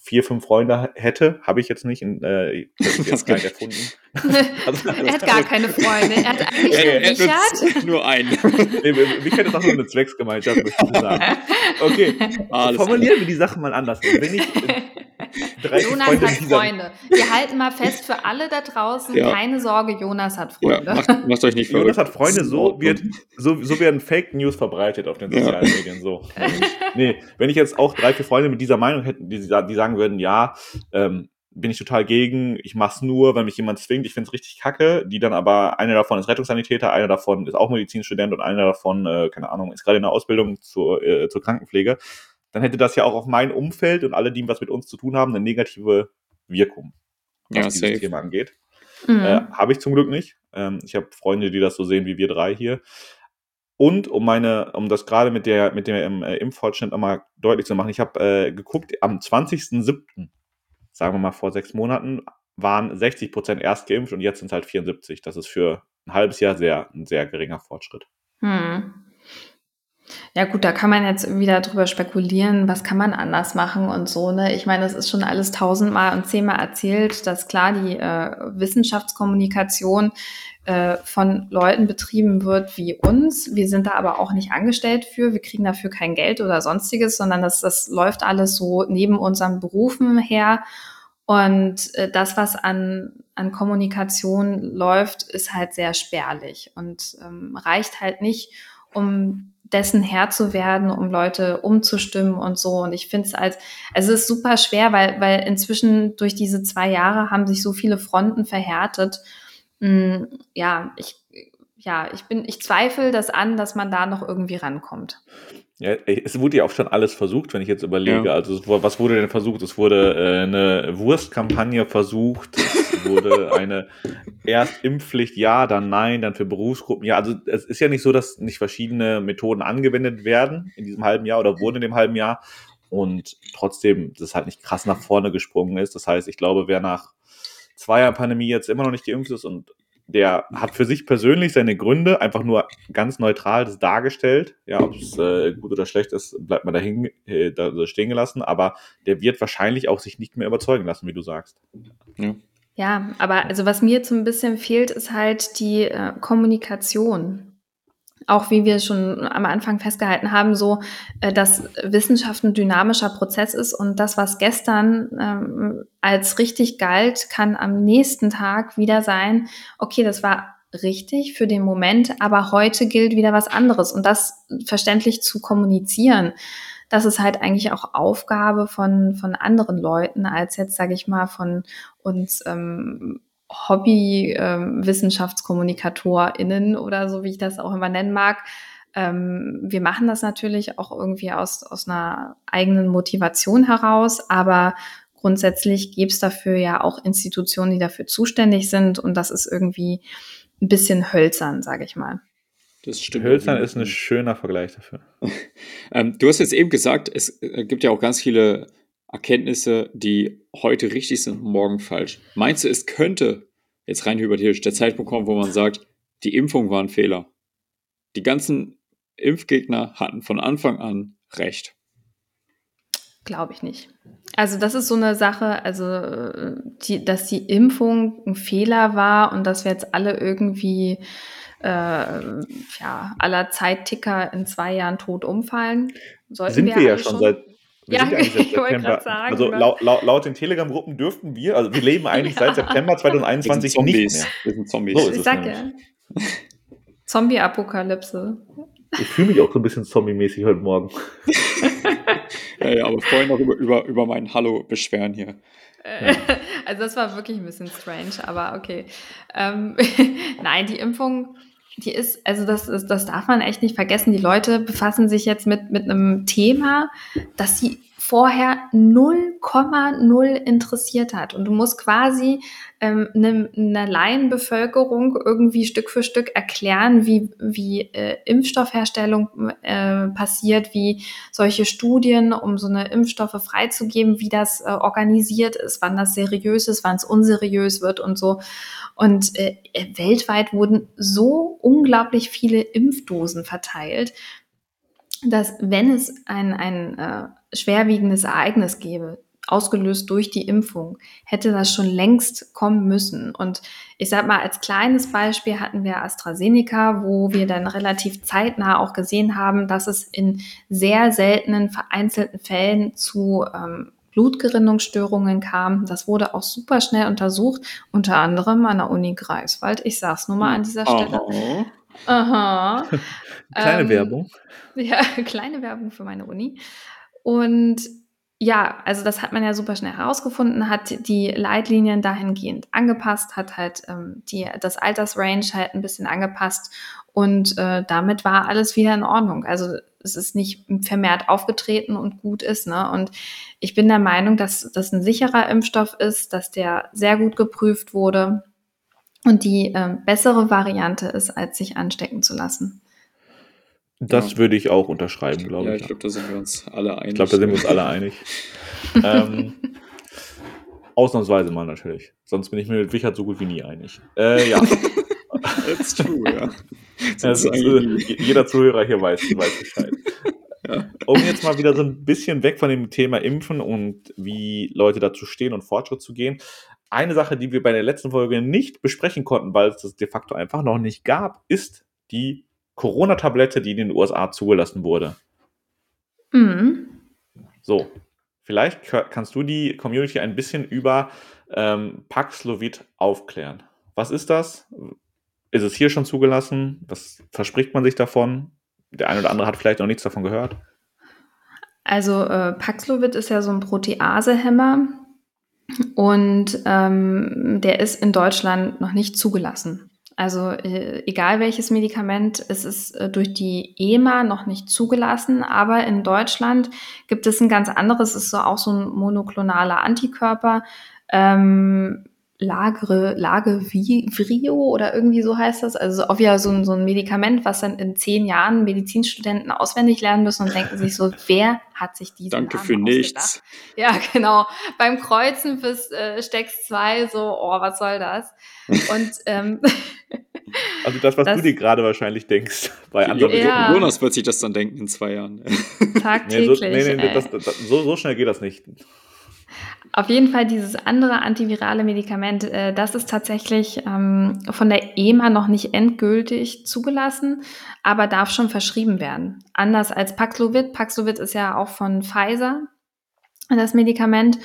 vier, fünf Freunde hätte, habe ich jetzt nicht, in, äh, (laughs) jetzt gar nicht erfunden. (laughs) also, er hat gar keine Freunde. Er hat (laughs) eigentlich ja, nur Richard. Nur einen. nee, mich hätte es auch nur eine Zwecksgemeinschaft, möchte ich sagen. Okay, Alles formulieren wir die Sachen mal anders. Wenn ich (laughs) Jonas Freunde hat Freunde. Wir halten mal fest für alle da draußen, ja. keine Sorge, Jonas hat Freunde. Ja, macht, macht, euch nicht verrückt. Jonas hat Freunde, so, wird, so, so werden Fake News verbreitet auf den sozialen ja. Medien. So. nee, wenn ich jetzt auch drei, vier Freunde mit dieser Meinung hätte, die, die sagen würden, ja, ähm, bin ich total gegen, ich mach's nur, wenn mich jemand zwingt, ich find's richtig kacke, die dann aber, einer davon ist Rettungssanitäter, einer davon ist auch Medizinstudent und einer davon, äh, keine Ahnung, ist gerade in der Ausbildung zur, äh, zur Krankenpflege dann hätte das ja auch auf mein Umfeld und alle, die was mit uns zu tun haben, eine negative Wirkung, was ja, dieses safe. Thema angeht. Mhm. Äh, habe ich zum Glück nicht. Ähm, ich habe Freunde, die das so sehen wie wir drei hier. Und um meine, um das gerade mit der mit dem äh, Impffortschritt einmal deutlich zu machen, ich habe äh, geguckt, am 20.07., sagen wir mal vor sechs Monaten, waren 60 Prozent erst geimpft und jetzt sind es halt 74. Das ist für ein halbes Jahr sehr, ein sehr geringer Fortschritt. Hm. Ja gut, da kann man jetzt wieder drüber spekulieren, was kann man anders machen und so. Ne? Ich meine, es ist schon alles tausendmal und zehnmal erzählt, dass klar die äh, Wissenschaftskommunikation äh, von Leuten betrieben wird wie uns. Wir sind da aber auch nicht angestellt für. Wir kriegen dafür kein Geld oder sonstiges, sondern das, das läuft alles so neben unseren Berufen her. Und äh, das, was an, an Kommunikation läuft, ist halt sehr spärlich und ähm, reicht halt nicht, um dessen Herr zu werden, um Leute umzustimmen und so. Und ich finde es als, also es ist super schwer, weil, weil inzwischen durch diese zwei Jahre haben sich so viele Fronten verhärtet. Mm, ja, ich, ja, ich bin, ich zweifle das an, dass man da noch irgendwie rankommt. Ja, es wurde ja auch schon alles versucht, wenn ich jetzt überlege. Ja. Also was wurde denn versucht? Es wurde äh, eine Wurstkampagne versucht, (laughs) wurde. Eine Erstimpfpflicht, ja, dann nein, dann für Berufsgruppen, ja. Also es ist ja nicht so, dass nicht verschiedene Methoden angewendet werden in diesem halben Jahr oder wurden in dem halben Jahr und trotzdem das halt nicht krass nach vorne gesprungen ist. Das heißt, ich glaube, wer nach zwei Jahren Pandemie jetzt immer noch nicht geimpft ist und der hat für sich persönlich seine Gründe, einfach nur ganz neutral das dargestellt. Ja, ob es äh, gut oder schlecht ist, bleibt man dahin äh, da stehen gelassen, aber der wird wahrscheinlich auch sich nicht mehr überzeugen lassen, wie du sagst. Ja. Ja, aber also was mir jetzt so ein bisschen fehlt, ist halt die äh, Kommunikation auch wie wir schon am Anfang festgehalten haben, so, äh, dass Wissenschaft ein dynamischer Prozess ist und das, was gestern ähm, als richtig galt, kann am nächsten Tag wieder sein, okay, das war richtig für den Moment, aber heute gilt wieder was anderes und das verständlich zu kommunizieren. Das ist halt eigentlich auch Aufgabe von, von anderen Leuten als jetzt, sage ich mal, von uns ähm, Hobby-WissenschaftskommunikatorInnen ähm, oder so, wie ich das auch immer nennen mag. Ähm, wir machen das natürlich auch irgendwie aus, aus einer eigenen Motivation heraus, aber grundsätzlich gäbe es dafür ja auch Institutionen, die dafür zuständig sind und das ist irgendwie ein bisschen hölzern, sage ich mal. Das stimmt. Hölzern ist ein schöner Vergleich dafür. (laughs) ähm, du hast jetzt eben gesagt, es äh, gibt ja auch ganz viele Erkenntnisse, die heute richtig sind und morgen falsch. Meinst du, es könnte jetzt rein hypothetisch der Zeitpunkt kommen, wo man sagt, die Impfung war ein Fehler? Die ganzen Impfgegner hatten von Anfang an recht. Glaube ich nicht. Also das ist so eine Sache, also die, dass die Impfung ein Fehler war und dass wir jetzt alle irgendwie äh, ja, aller Zeitticker in zwei Jahren tot umfallen. Sollten Sind wir, wir ja schon seit wir ja, (laughs) ich wollte gerade sagen. Also ne? laut, laut, laut den Telegram-Gruppen dürften wir, also wir leben (laughs) eigentlich ja. seit September 2021 nicht mehr. Wir sind Zombies. So ist ich sag ja. Zombie-Apokalypse. Ich fühle mich auch so ein bisschen zombie-mäßig heute Morgen. (laughs) ja, ja, aber vorhin noch über, über, über mein Hallo beschweren hier. Ja. Also das war wirklich ein bisschen strange, aber okay. Ähm, Nein, die Impfung die ist, also das, ist, das darf man echt nicht vergessen. Die Leute befassen sich jetzt mit, mit einem Thema, das sie vorher 0,0 interessiert hat. Und du musst quasi ähm, ne, einer Laienbevölkerung irgendwie Stück für Stück erklären, wie, wie äh, Impfstoffherstellung äh, passiert, wie solche Studien, um so eine Impfstoffe freizugeben, wie das äh, organisiert ist, wann das seriös ist, wann es unseriös wird und so. Und äh, weltweit wurden so unglaublich viele Impfdosen verteilt, dass wenn es ein, ein äh, schwerwiegendes Ereignis gäbe, ausgelöst durch die Impfung, hätte das schon längst kommen müssen. Und ich sage mal, als kleines Beispiel hatten wir AstraZeneca, wo wir dann relativ zeitnah auch gesehen haben, dass es in sehr seltenen, vereinzelten Fällen zu ähm, Blutgerinnungsstörungen kam. Das wurde auch super schnell untersucht, unter anderem an der Uni Greifswald. Ich sage es nur mal an dieser Stelle. Oh. Aha. (laughs) kleine ähm, Werbung. (laughs) Ja, kleine Werbung für meine Uni. Und ja, also das hat man ja super schnell herausgefunden, hat die Leitlinien dahingehend angepasst, hat halt ähm, die, das Altersrange halt ein bisschen angepasst und äh, damit war alles wieder in Ordnung. Also es ist nicht vermehrt aufgetreten und gut ist. Ne? Und ich bin der Meinung, dass das ein sicherer Impfstoff ist, dass der sehr gut geprüft wurde und die äh, bessere Variante ist, als sich anstecken zu lassen. Das ja. würde ich auch unterschreiben, glaube ja, ich. ich glaube, da sind wir uns alle einig. Ich glaube, da sind wir uns alle einig. (laughs) ähm, ausnahmsweise mal natürlich. Sonst bin ich mir mit Wichert so gut wie nie einig. Äh, ja. (laughs) That's true, ja. (laughs) Also, also, jeder Zuhörer hier weiß, weiß Bescheid. Ja. Um jetzt mal wieder so ein bisschen weg von dem Thema Impfen und wie Leute dazu stehen und Fortschritt zu gehen. Eine Sache, die wir bei der letzten Folge nicht besprechen konnten, weil es das de facto einfach noch nicht gab, ist die Corona-Tablette, die in den USA zugelassen wurde. Mhm. So, vielleicht kannst du die Community ein bisschen über ähm, Paxlovid aufklären. Was ist das? Ist es hier schon zugelassen? Was verspricht man sich davon? Der eine oder andere hat vielleicht noch nichts davon gehört. Also äh, Paxlovid ist ja so ein Proteasehemmer und ähm, der ist in Deutschland noch nicht zugelassen. Also äh, egal welches Medikament, es ist äh, durch die EMA noch nicht zugelassen, aber in Deutschland gibt es ein ganz anderes, es ist so auch so ein monoklonaler Antikörper, ähm, Lagre, Lagevrio oder irgendwie so heißt das. Also auch wieder so ein, so ein Medikament, was dann in zehn Jahren Medizinstudenten auswendig lernen müssen und denken sich so, (laughs) wer hat sich diese Danke Namen für nichts. Ja, genau. Beim Kreuzen fürs äh, Stecks 2 so, oh, was soll das? Und ähm, (laughs) Also das, was Das- du dir gerade wahrscheinlich denkst. Bei anderen Ja. Jonas wird sich das dann denken in zwei Jahren. (laughs) Nee, tagtäglich. so, nee, nee, das, das, so, so schnell geht das nicht. Auf jeden Fall dieses andere antivirale Medikament, äh, das ist tatsächlich ähm, von der EMA noch nicht endgültig zugelassen, aber darf schon verschrieben werden. Anders als Paxlovid. Paxlovid ist ja auch von Pfizer, das Medikament.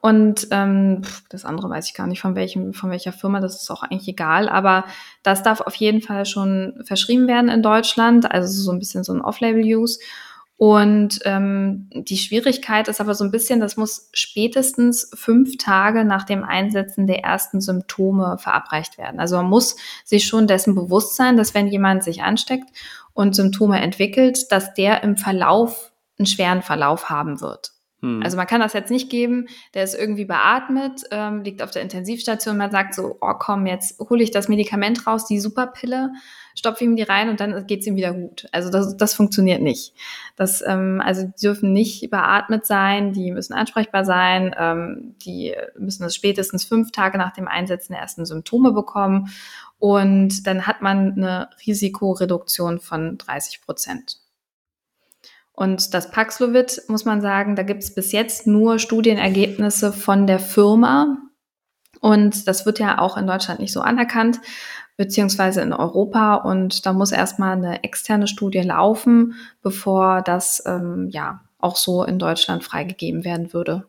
Und ähm, das andere weiß ich gar nicht, von, welchem, von welcher Firma, das ist auch eigentlich egal. Aber das darf auf jeden Fall schon verschrieben werden in Deutschland. Also so ein bisschen so ein Off-Label-Use. Und ähm, die Schwierigkeit ist aber so ein bisschen, das muss spätestens fünf Tage nach dem Einsetzen der ersten Symptome verabreicht werden. Also man muss sich schon dessen bewusst sein, dass wenn jemand sich ansteckt und Symptome entwickelt, dass der im Verlauf einen schweren Verlauf haben wird. Hm. Also man kann das jetzt nicht geben, der ist irgendwie beatmet, ähm, liegt auf der Intensivstation, man sagt so, oh komm, jetzt hole ich das Medikament raus, die Superpille, stopfe ihm die rein und dann geht's ihm wieder gut. Also das, das funktioniert nicht. Das, ähm, also die dürfen nicht beatmet sein, die müssen ansprechbar sein, ähm, die müssen es spätestens fünf Tage nach dem Einsetzen der ersten Symptome bekommen und dann hat man eine Risikoreduktion von 30 Prozent. Und das Paxlovid, muss man sagen, da gibt es bis jetzt nur Studienergebnisse von der Firma. Und das wird ja auch in Deutschland nicht so anerkannt, beziehungsweise in Europa. Und da muss erstmal eine externe Studie laufen, bevor das ähm, ja auch so in Deutschland freigegeben werden würde.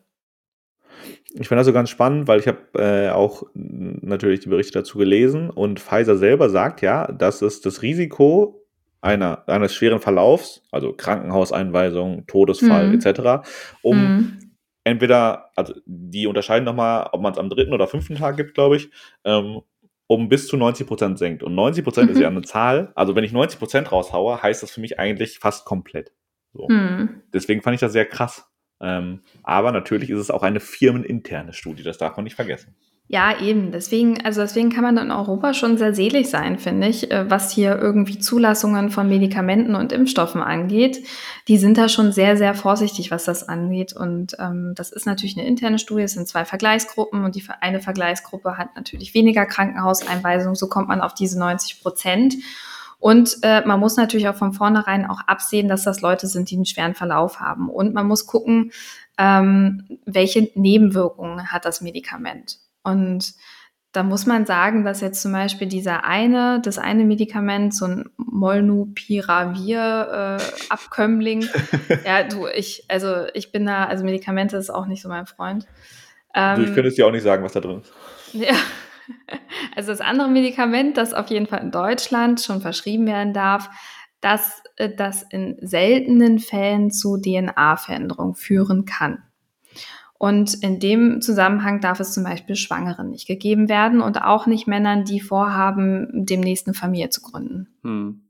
Ich fand das so ganz spannend, weil ich habe äh, auch natürlich die Berichte dazu gelesen und Pfizer selber sagt ja, dass es das Risiko einer, eines schweren Verlaufs, also Krankenhauseinweisung, Todesfall Mhm. etc., um Mhm. entweder, also die unterscheiden nochmal, ob man es am dritten oder fünften Tag gibt, glaube ich, ähm, um bis zu 90 Prozent senkt. Und 90 Prozent ist Mhm. ja eine Zahl. Also wenn ich 90 Prozent raushaue, heißt das für mich eigentlich fast komplett. So. Mhm. Deswegen fand ich das sehr krass. Ähm, aber natürlich ist es auch eine firmeninterne Studie, das darf man nicht vergessen. Ja, eben. Deswegen, also deswegen kann man in Europa schon sehr selig sein, finde ich, äh, was hier irgendwie Zulassungen von Medikamenten und Impfstoffen angeht. Die sind da schon sehr, sehr vorsichtig, was das angeht. Und ähm, das ist natürlich eine interne Studie. Es sind zwei Vergleichsgruppen und die eine Vergleichsgruppe hat natürlich weniger Krankenhauseinweisungen. So kommt man auf diese 90 Prozent. Und äh, man muss natürlich auch von vornherein auch absehen, dass das Leute sind, die einen schweren Verlauf haben. Und man muss gucken, ähm, welche Nebenwirkungen hat das Medikament. Und da muss man sagen, dass jetzt zum Beispiel dieser eine, das eine Medikament, so ein Molnupiravir-Abkömmling, (laughs) ja, du, ich, also ich bin da, also Medikamente ist auch nicht so mein Freund. du, ich Ähm, könnte es dir auch nicht sagen, was da drin ist. ja. Also das andere Medikament, das auf jeden Fall in Deutschland schon verschrieben werden darf, dass äh, das in seltenen Fällen zu DNA-Veränderung führen kann. Und in dem Zusammenhang darf es zum Beispiel Schwangeren nicht gegeben werden und auch nicht Männern, die vorhaben, demnächst eine Familie zu gründen. Hm.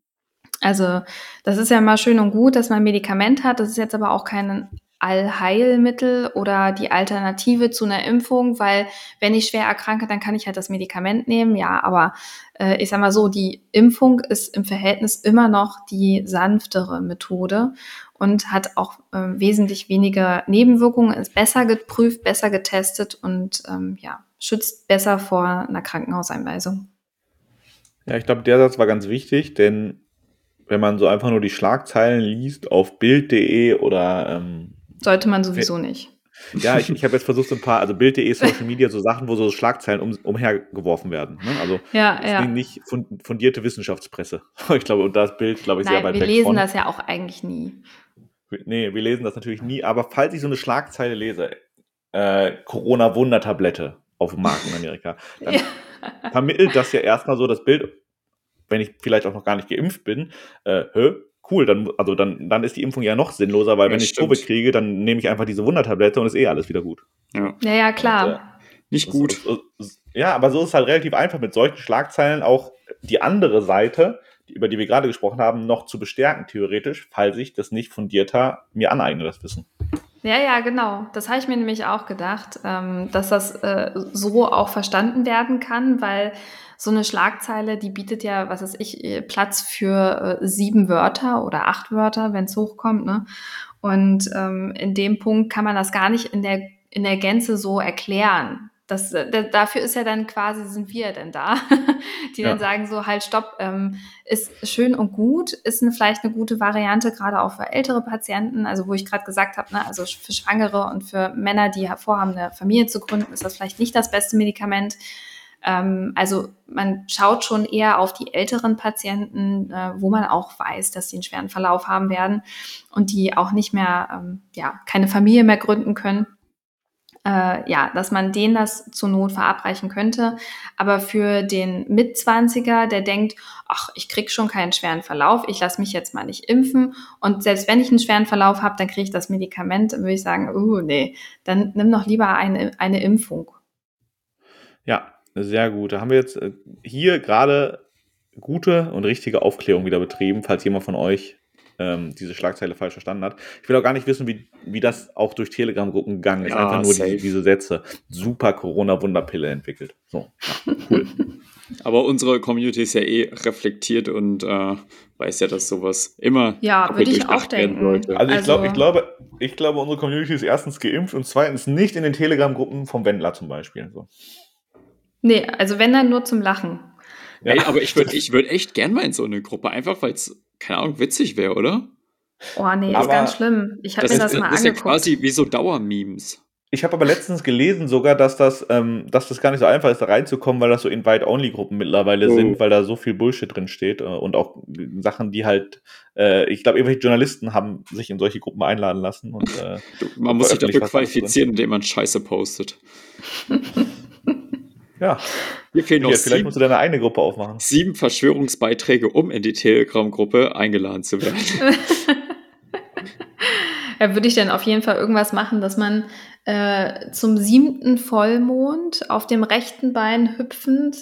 Also das ist ja mal schön und gut, dass man ein Medikament hat. Das ist jetzt aber auch kein Allheilmittel oder die Alternative zu einer Impfung, weil wenn ich schwer erkranke, dann kann ich halt das Medikament nehmen. Ja, aber äh, ich sag mal so, die Impfung ist im Verhältnis immer noch die sanftere Methode und hat auch äh, wesentlich weniger Nebenwirkungen, ist besser geprüft, besser getestet und ähm, ja, schützt besser vor einer Krankenhauseinweisung. Ja, ich glaube, der Satz war ganz wichtig, denn wenn man so einfach nur die Schlagzeilen liest auf Bild.de oder ähm, Sollte man sowieso nicht. ja, ich, ich habe jetzt versucht, so ein paar, also Bild.de, Social Media, so Sachen, wo so Schlagzeilen um, umhergeworfen werden. Ne? Also Ja, es ja. nicht fun- fundierte Wissenschaftspresse. (laughs) Ich glaube, und das Bild, glaube ich, sehr Nein, weit wir lesen von. das ja auch eigentlich nie. Nee, wir lesen das natürlich nie, aber falls ich so eine Schlagzeile lese, äh, Corona-Wundertablette auf dem Markt in Amerika, (laughs) dann Ja. vermittelt das ja erstmal so das Bild, wenn ich vielleicht auch noch gar nicht geimpft bin, äh, hä, cool, dann, also dann, dann ist die Impfung ja noch sinnloser, weil Ja, wenn ich stimmt. Covid kriege, dann nehme ich einfach diese Wundertablette und ist eh alles wieder gut. Ja, Ja, ja, Und, äh, klar. nicht gut. Ja, aber so ist es halt relativ einfach, mit solchen Schlagzeilen auch die andere Seite, über die wir gerade gesprochen haben, noch zu bestärken, theoretisch, falls ich das nicht fundierter mir aneigne, das Wissen. Ja, ja, genau. Das habe ich mir nämlich auch gedacht, ähm, dass das äh, so auch verstanden werden kann, weil so eine Schlagzeile, die bietet ja, was weiß ich, äh, Platz für äh, sieben Wörter oder acht Wörter, wenn es hochkommt. Ne? Und ähm, in dem Punkt kann man das gar nicht in der, in der Gänze so erklären. Das, äh, dafür ist ja dann quasi, sind wir denn da, (laughs) die ja. dann sagen so, halt, stopp, ähm, ist schön und gut, ist eine, vielleicht eine gute Variante, gerade auch für ältere Patienten, also wo ich gerade gesagt habe, ne, also für Schwangere und für Männer, die vorhaben, eine Familie zu gründen, ist das vielleicht nicht das beste Medikament. Ähm, also man schaut schon eher auf die älteren Patienten, äh, wo man auch weiß, dass sie einen schweren Verlauf haben werden und die auch nicht mehr, ähm, ja, keine Familie mehr gründen können äh, ja, dass man denen das zur Not verabreichen könnte. Aber für den Mitzwanziger, der denkt, ach, ich krieg schon keinen schweren Verlauf, ich lasse mich jetzt mal nicht impfen. Und selbst wenn ich einen schweren Verlauf habe, dann kriege ich das Medikament, dann würde ich sagen, uh, nee, dann nimm doch lieber eine, eine Impfung. Ja, sehr gut. Da haben wir jetzt äh, hier gerade gute und richtige Aufklärung wieder betrieben, falls jemand von euch ähm, diese Schlagzeile falsch verstanden hat. Ich will auch gar nicht wissen, wie, wie das auch durch Telegram-Gruppen gegangen ist. Ja, Einfach nur die, diese Sätze. Super Corona-Wunderpille entwickelt. So, ja, cool. (laughs) Aber unsere Community ist ja eh reflektiert und äh, weiß ja, dass sowas immer. Ja, würde ich auch denken. Sollte. Also, ich, glaub, ich, also glaube, ich glaube, unsere Community ist erstens geimpft und zweitens nicht in den Telegram-Gruppen vom Wendler zum Beispiel. So. Nee, also wenn dann nur zum Lachen. Ja. Ey, aber ich würde ich würd echt gern mal in so eine Gruppe, einfach weil es keine Ahnung, witzig wäre, oder? Oh nee, aber ist ganz schlimm. Ich habe mir das ist, mal das angeguckt. ist ja quasi wie so Dauermemes. Ich habe aber letztens gelesen sogar, dass das, ähm, dass das gar nicht so einfach ist, da reinzukommen, weil das so Invite-Only-Gruppen mittlerweile oh. sind, weil da so viel Bullshit drin steht äh, und auch Sachen, die halt, äh, ich glaube, irgendwelche Journalisten haben sich in solche Gruppen einladen lassen. Und, äh, man muss sich dafür qualifizieren, indem man Scheiße postet. (laughs) Ja. Hier fehlen noch Vielleicht sieben, musst du deine eine Gruppe aufmachen. Sieben Verschwörungsbeiträge, um in die Telegram-Gruppe eingeladen zu werden. (laughs) ja, würde ich dann auf jeden Fall irgendwas machen, dass man äh, zum siebten Vollmond auf dem rechten Bein hüpfend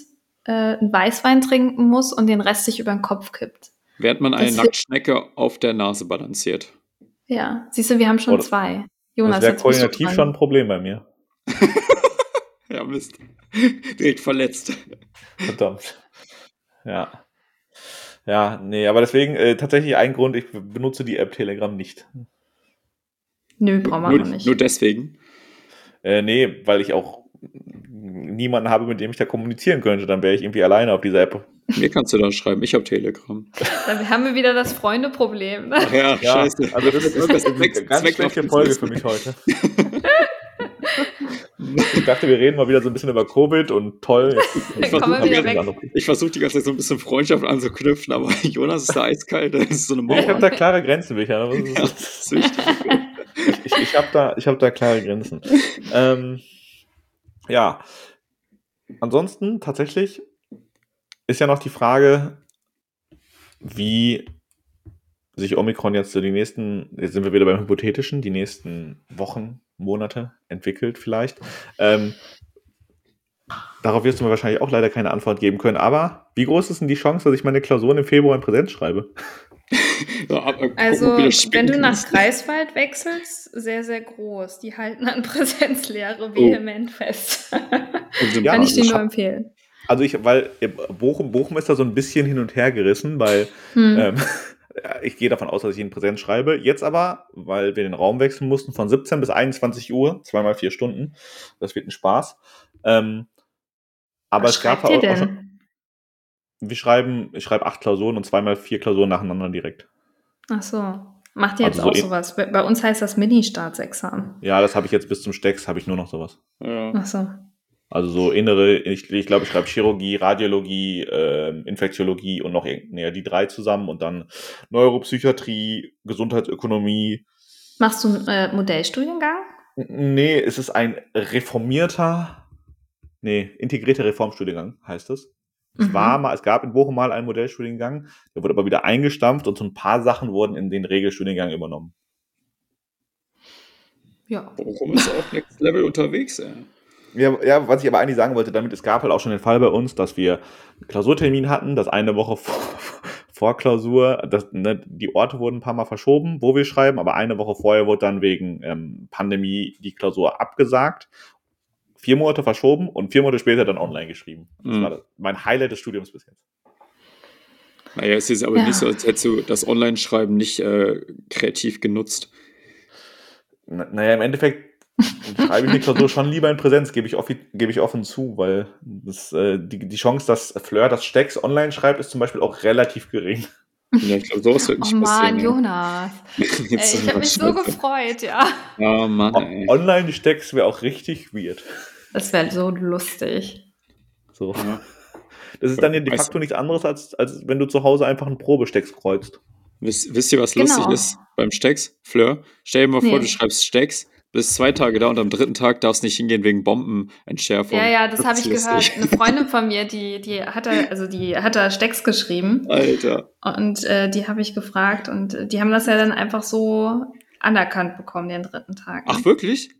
äh, einen Weißwein trinken muss und den Rest sich über den Kopf kippt. Während man eine das Nacktschnecke auf der Nase balanciert. Ja, siehst du, wir haben schon oh, zwei. Jonas, das wäre koordinativ schon ein Problem bei mir. (laughs) ja, Mist. (laughs) Direkt verletzt. Verdammt. Ja. Ja, nee, aber deswegen äh, tatsächlich ein Grund, ich benutze die App Telegram nicht. Nö, brauchen wir noch nicht. Nur deswegen? Äh, nee, weil ich auch niemanden habe, mit dem ich da kommunizieren könnte. Dann wäre ich irgendwie alleine auf dieser App. Mir kannst du da schreiben, ich habe Telegram. Dann haben wir wieder das Freunde-Problem. Ne? Ja, ja, scheiße. Also das ist, das ist eine ganz schlechte Folge für mich heute. (laughs) Ich dachte, wir reden mal wieder so ein bisschen über Covid und toll. (laughs) Ich versuche versuch die ganze Zeit so ein bisschen Freundschaft anzuknüpfen, aber (laughs) Jonas ist da eiskalt, das ist so eine Mauer. Ich habe da klare Grenzen, Michael. (laughs) Ja, das ist wichtig. ich ich, ich habe da, hab da klare Grenzen. ähm, ja. Ansonsten tatsächlich ist ja noch die Frage, wie sich Omikron jetzt so die nächsten, jetzt sind wir wieder beim Hypothetischen, die nächsten Wochen, Monate entwickelt vielleicht. Ähm, darauf wirst du mir wahrscheinlich auch leider keine Antwort geben können. Aber wie groß ist denn die Chance, dass ich meine Klausuren im Februar in Präsenz schreibe? (laughs) also, wenn du nach Greifswald wechselst, sehr, sehr groß. Die halten an (laughs) Präsenzlehre oh. vehement oh. fest. (laughs) ja, Kann ich dir nur empfehlen. Also ich, weil äh, Bochum, Bochum ist da so ein bisschen hin und her gerissen, weil hm. ähm, ich gehe davon aus, dass ich in Präsenz schreibe. Jetzt aber, weil wir den Raum wechseln mussten, von 17 bis 21 Uhr, zweimal vier Stunden. Das wird ein Spaß. Ähm, aber Was es gab auch, auch schon, wir schreiben, ich schreibe acht Klausuren und zweimal vier Klausuren nacheinander direkt. Ach so. Macht ihr jetzt also auch so sowas? Bei uns heißt das Mini-Staatsexamen. Ja, das habe ich jetzt bis zum Stecks, habe ich nur noch sowas. Ja. Ach so. Also so innere, ich, ich glaube, ich schreibe Chirurgie, Radiologie, äh, Infektiologie und noch nee, die drei zusammen und dann Neuropsychiatrie, Gesundheitsökonomie. Machst du einen äh, Modellstudiengang? Nee, es ist ein reformierter, nee, integrierter Reformstudiengang heißt es. Es, mhm. war mal, es gab in Bochum mal einen Modellstudiengang, der wurde aber wieder eingestampft und so ein paar Sachen wurden in den Regelstudiengang übernommen. Ja. Bochum ist auch Next Level unterwegs, ey. Ja, ja, was ich aber eigentlich sagen wollte, damit es gab halt auch schon den Fall bei uns, dass wir einen Klausurtermin hatten, das eine Woche (laughs) vor, vor Klausur, das, ne, die Orte wurden ein paar Mal verschoben, wo wir schreiben, aber eine Woche vorher wurde dann wegen ähm, Pandemie die Klausur abgesagt. Vier Monate verschoben und vier Monate später dann online geschrieben. Das Mhm. war das, mein Highlight des Studiums bis jetzt. Naja, es ist aber Ja. nicht so, als hättest du das Online-Schreiben nicht äh, kreativ genutzt. Na, naja, im Endeffekt schreibe ich eine Klausur schon lieber in Präsenz, gebe ich, offi- gebe ich offen zu, weil das, äh, die, die Chance, dass Fleur das Stecks online schreibt, ist zum Beispiel auch relativ gering. Ja, ich glaube, sowas wird Oh nicht Mann, passieren. ja. Jonas. (laughs) Ey, Jetzt ich habe mich so gefreut, ja. Ja, Mann, ey. online Stecks wäre auch richtig weird. Das wäre so lustig. So. Ja. Das ist dann ja de Weißt facto nichts anderes, als, als wenn du zu Hause einfach einen Probestecks kreuzt. Wisst, wisst ihr, was Genau. lustig ist beim Stecks? Fleur, stell dir mal vor, Nee. du schreibst Stecks, bist zwei Tage da und am dritten Tag darfst nicht hingehen wegen Bombenentschärfung. Ja, ja, das habe ist ich gehört. Eine Freundin von mir, die, die hat da, (laughs) also die hat da Stecks geschrieben Alter. und äh, die habe ich gefragt und äh, die haben das ja dann einfach so anerkannt bekommen, den dritten Tag. Ach, wirklich?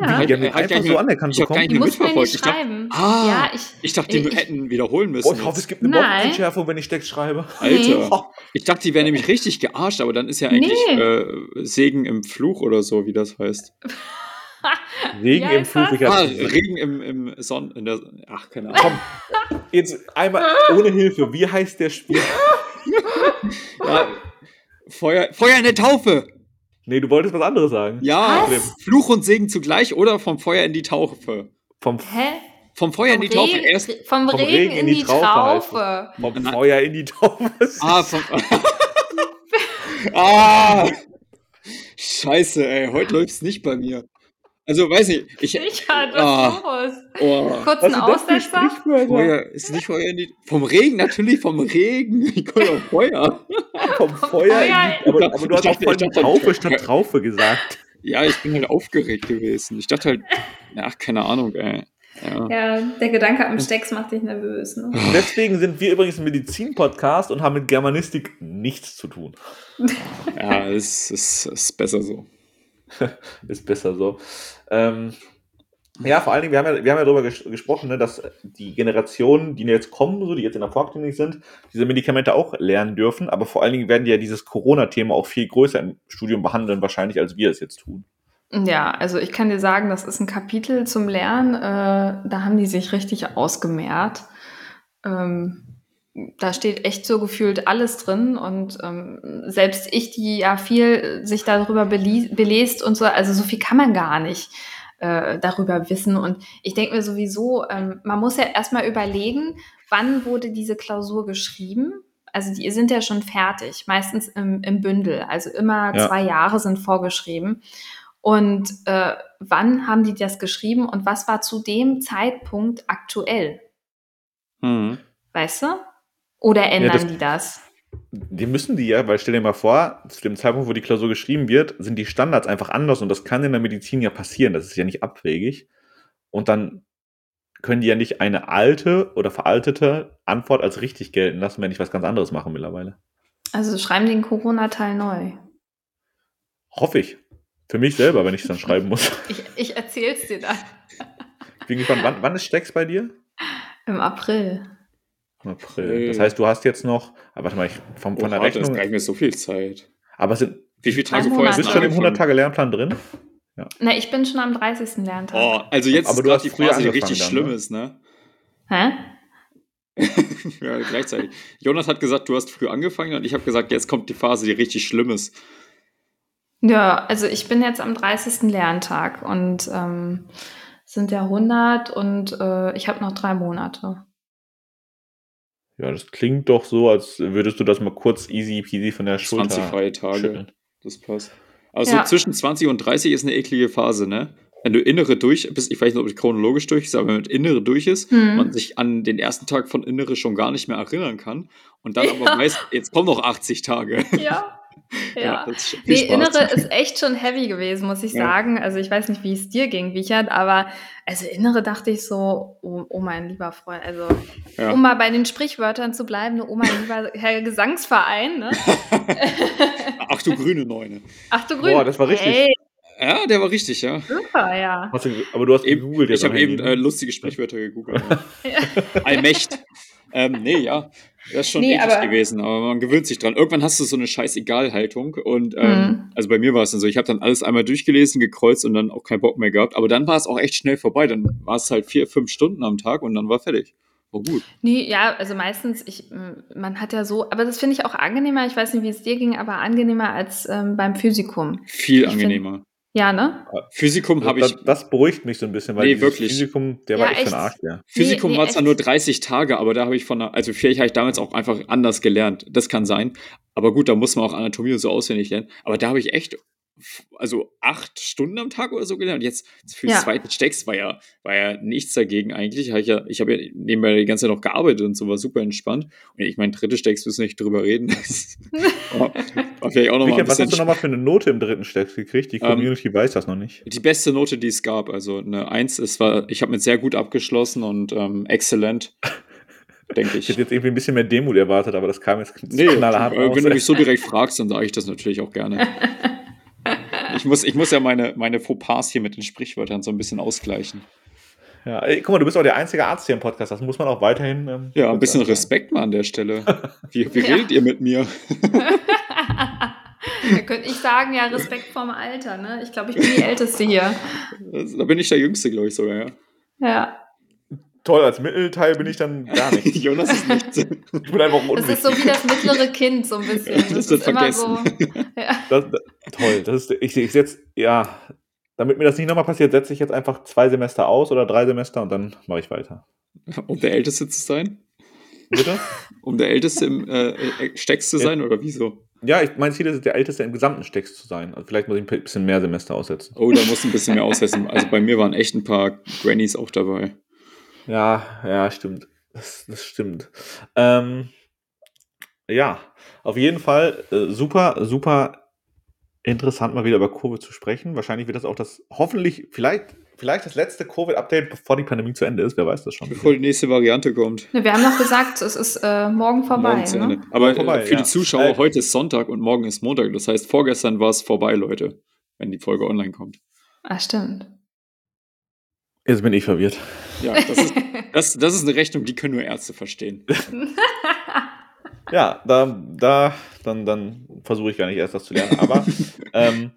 Ja. Halt- Die haben den gar einfach so anerkannt ich gar bekommen. mussten mir mitverfolgt. nicht Ich dachte, schreiben. ah, ja, ich, ich dachte, die ich- hätten wiederholen müssen. Oh, ich hoffe, es gibt eine. Bombenentschärfung, wenn ich Stecks schreibe. Alter. Oh, Ich dachte, die wären nämlich richtig gearscht, aber dann ist ja eigentlich Nee. äh, Segen im Fluch oder so, wie das heißt. (laughs) Regen Ja, im Fluch. das? Ich Ah, Regen im, im Sonn... In der, ach, keine Ahnung. Komm, jetzt einmal ohne Hilfe. Wie heißt der Spiel? (laughs) Ja, Feuer, Feuer in der Taufe! Nee, du wolltest was anderes sagen. Ja, Was? Fluch und Segen zugleich oder vom Feuer in die Taufe? Vom, hä? Vom Feuer in die Vom Taufe Regen- erst. Vom, Regen, in die heißt Traufe. es. Vom Nein. Feuer in die Taufe. Ah, (laughs) vom. (laughs) ah! Scheiße, ey, heute läuft's nicht bei mir. Also, weiß nicht, ich. (laughs) Sicher, was Ah. ist los? Oh, Kurzen Aussetzer? Feuer, ist nicht Feuer in die. Vom Regen, natürlich vom Regen. Ich komme auf Feuer. Vom Feuer (laughs) die, aber, aber du Ich hast auch dachte- von ich dachte- Taufe statt Traufe gesagt. Ja, ich bin halt aufgeregt gewesen. Ich dachte halt, ach, keine Ahnung, ey. Ja. Ja, der Gedanke am Stecks macht dich nervös. Ne? (laughs) Deswegen sind wir übrigens ein Medizin-Podcast und haben mit Germanistik nichts zu tun. Ja, es ist, ist besser so. (laughs) Ist besser so. Ähm, ja, vor allen Dingen, wir haben ja, wir haben ja darüber ges gesprochen, ne, dass die Generationen, die jetzt kommen, so, die jetzt in der Vorklinik sind, diese Medikamente auch lernen dürfen. Aber vor allen Dingen werden die ja dieses Corona-Thema auch viel größer im Studium behandeln, wahrscheinlich, als wir es jetzt tun. Ja, also ich kann dir sagen, das ist ein Kapitel zum Lernen. Äh, da haben die sich richtig ausgemehrt. Ähm, da steht echt so gefühlt alles drin und ähm, selbst ich, die ja viel sich darüber belest und so, also so viel kann man gar nicht äh, darüber wissen. Und ich denke mir sowieso, ähm, man muss ja erstmal überlegen, wann wurde diese Klausur geschrieben? Also die sind ja schon fertig, meistens im, im Bündel. Also immer Ja. zwei Jahre sind vorgeschrieben. Und äh, wann haben die das geschrieben und was war zu dem Zeitpunkt aktuell? Mhm. Weißt du? Oder ändern das- die das? Die müssen die ja, weil stell dir mal vor, zu dem Zeitpunkt, wo die Klausur geschrieben wird, sind die Standards einfach anders und das kann in der Medizin ja passieren. Das ist ja nicht abwegig. Und dann können die ja nicht eine alte oder veraltete Antwort als richtig gelten lassen, wenn ich was ganz anderes mache mittlerweile. Also schreiben den Corona-Teil neu. Hoffe ich. Für mich selber, wenn ich es dann schreiben muss. (laughs) Ich, ich erzähl's dir dann. Ich bin gespannt, wann, wann ist Stecks bei dir? Im April. April. Das heißt, du hast jetzt noch, ah, warte mal, ich, vom, von der Oha, das ist Rechnung. gar nicht mehr so viel Zeit. Aber es sind, Wie viele Tage vorher bist du schon im 100-Tage-Lernplan drin? Na, ich bin schon am 30. Lerntag. Oh, also jetzt Aber ist du gerade hast die früher Phase, die angefangen richtig dann, schlimm ne? ist, ne? Hä? (laughs) ja, gleichzeitig. Jonas hat gesagt, du hast früh angefangen und ich habe gesagt, jetzt kommt die Phase, die richtig schlimm ist. Ja, also ich bin jetzt am 30. Lerntag und ähm, es sind ja 100 und äh, ich habe noch drei Monate. Ja, das klingt doch so, als würdest du das mal kurz easy peasy von der Schulter 20 freie Tage. schütteln. Das passt. Also Ja. zwischen 20 und 30 ist eine eklige Phase, ne? Wenn du innere durch bist, ich weiß nicht, ob es chronologisch durch ist, aber wenn innere durch ist, Hm. man sich an den ersten Tag von innere schon gar nicht mehr erinnern kann und dann (laughs) Ja. aber weiß, jetzt kommen noch 80 Tage. Ja. (laughs) Ja. Nee, Spaß. Innere ist echt schon heavy gewesen, muss ich Ja. sagen. Also ich weiß nicht, wie es dir ging, Wichert, aber also Innere dachte ich so, oh, oh mein lieber Freund, also Ja. um mal bei den Sprichwörtern zu bleiben, ne, oh mein lieber Herr Gesangsverein, ne? (laughs) Ach du grüne Neune. Ach du Grün. Boah, das war richtig. Hey, Ja, der war richtig, ja. super, ja. Hast du, aber du hast Eben, gegoogelt ich habe eben Handy, äh, ne? lustige Sprichwörter gegoogelt. (laughs) Ja. Allmächt. ähm, nee, ja. Das ist schon Nee, eklig aber- gewesen, aber man gewöhnt sich dran. Irgendwann hast du so eine scheiß Egal-Haltung und ähm, Mhm. also bei mir war es dann so, ich habe dann alles einmal durchgelesen, gekreuzt und dann auch keinen Bock mehr gehabt. Aber dann war es auch echt schnell vorbei. Dann war es halt vier, fünf Stunden am Tag und dann war fertig. War gut. Nee, ja, also meistens, ich, man hat ja so, aber das finde ich auch angenehmer, ich weiß nicht, wie es dir ging, aber angenehmer als ähm, beim Physikum. Viel Ich find- angenehmer. Ja, ne? Physikum habe ich das, das beruhigt mich so ein bisschen, weil Nee, dieses wirklich. Physikum, der Ja, war echt, für den Arsch, ja. Physikum nee, war zwar nur 30 Tage, aber da habe ich von der, also vielleicht habe ich damals auch einfach anders gelernt. Das kann sein. Aber gut, da muss man auch Anatomie und so auswendig lernen. Aber da habe ich echt, also acht Stunden am Tag oder so gelernt. Jetzt für Ja. den zweiten Stecks war ja, war ja nichts dagegen eigentlich. Hab ich, ja, ich habe ja nebenbei die ganze Zeit noch gearbeitet und so war super entspannt. Und ich meine, dritte Stecks müssen wir nicht drüber reden. (laughs) War, (laughs) war vielleicht auch ein Michael, was hast du nochmal für eine Note im dritten Steck gekriegt? Die Ähm, Community weiß das noch nicht. die beste Note, die es gab. Also eine Eins, es war, ich habe mit sehr gut abgeschlossen und ähm, exzellent, denke Ich ich. hätte jetzt irgendwie ein bisschen mehr Demut erwartet, aber das kam jetzt Nee, knallhart äh, raus. wenn du mich so direkt fragst, dann sage ich das natürlich auch gerne. (laughs) Ich muss, ich muss ja meine, meine Fauxpas hier mit den Sprichwörtern so ein bisschen ausgleichen. Ja, ey, guck mal, du bist auch der einzige Arzt hier im Podcast. Das muss man auch weiterhin. Ähm, Ja, ein bisschen sagen. Respekt mal an der Stelle. (laughs) Wie, wie Ja. redet ihr mit mir? (laughs) da könnte ich sagen, ja, Respekt vorm Alter, ne? Ich glaube, ich bin die Älteste hier. Das- Da bin ich der Jüngste, glaube ich sogar, ja. Ja. Toll, als Mittelteil bin ich dann gar nicht. (laughs) Jonas ist nicht. Ich bin einfach Das ist so unwichtig. wie das mittlere Kind, so ein bisschen. Das wird immer vergessen. so. Ja. Das, das, toll, das ist, ich, ich setze, ja, damit mir das nicht nochmal passiert, setze ich jetzt einfach zwei Semester aus oder drei Semester und dann mache ich weiter. Um der Älteste zu sein? Bitte? (laughs) Um der Älteste im äh, äh, Stecks zu sein, oder wieso? Ja, ich, mein Ziel ist es, der Älteste im gesamten Stecks zu sein. Also vielleicht muss ich ein bisschen mehr Semester aussetzen. Oh, da muss ein bisschen mehr aussetzen. Also bei mir waren echt ein paar Grannies auch dabei. Ja, ja, stimmt. Das, das stimmt. Ähm, ja, auf jeden Fall äh, super, super interessant, mal wieder über Covid zu sprechen. Wahrscheinlich wird das auch das, hoffentlich, vielleicht, vielleicht das letzte Covid-Update, bevor die Pandemie zu Ende ist. Wer weiß das schon. Bevor die nächste Variante kommt. Ne, Wir haben noch gesagt, es ist äh, morgen vorbei. Morgen zu Ende. Ne? Aber Vorbei, äh, für ja. die Zuschauer, Äh, heute ist Sonntag und morgen ist Montag. Das heißt, vorgestern war es vorbei, Leute, wenn die Folge online kommt. Ah, stimmt. Jetzt bin ich verwirrt. Ja, das ist, das, das ist eine Rechnung, die können nur Ärzte verstehen. (laughs) Ja, da, da dann, dann versuche ich gar nicht erst das zu lernen. Aber (laughs) ähm,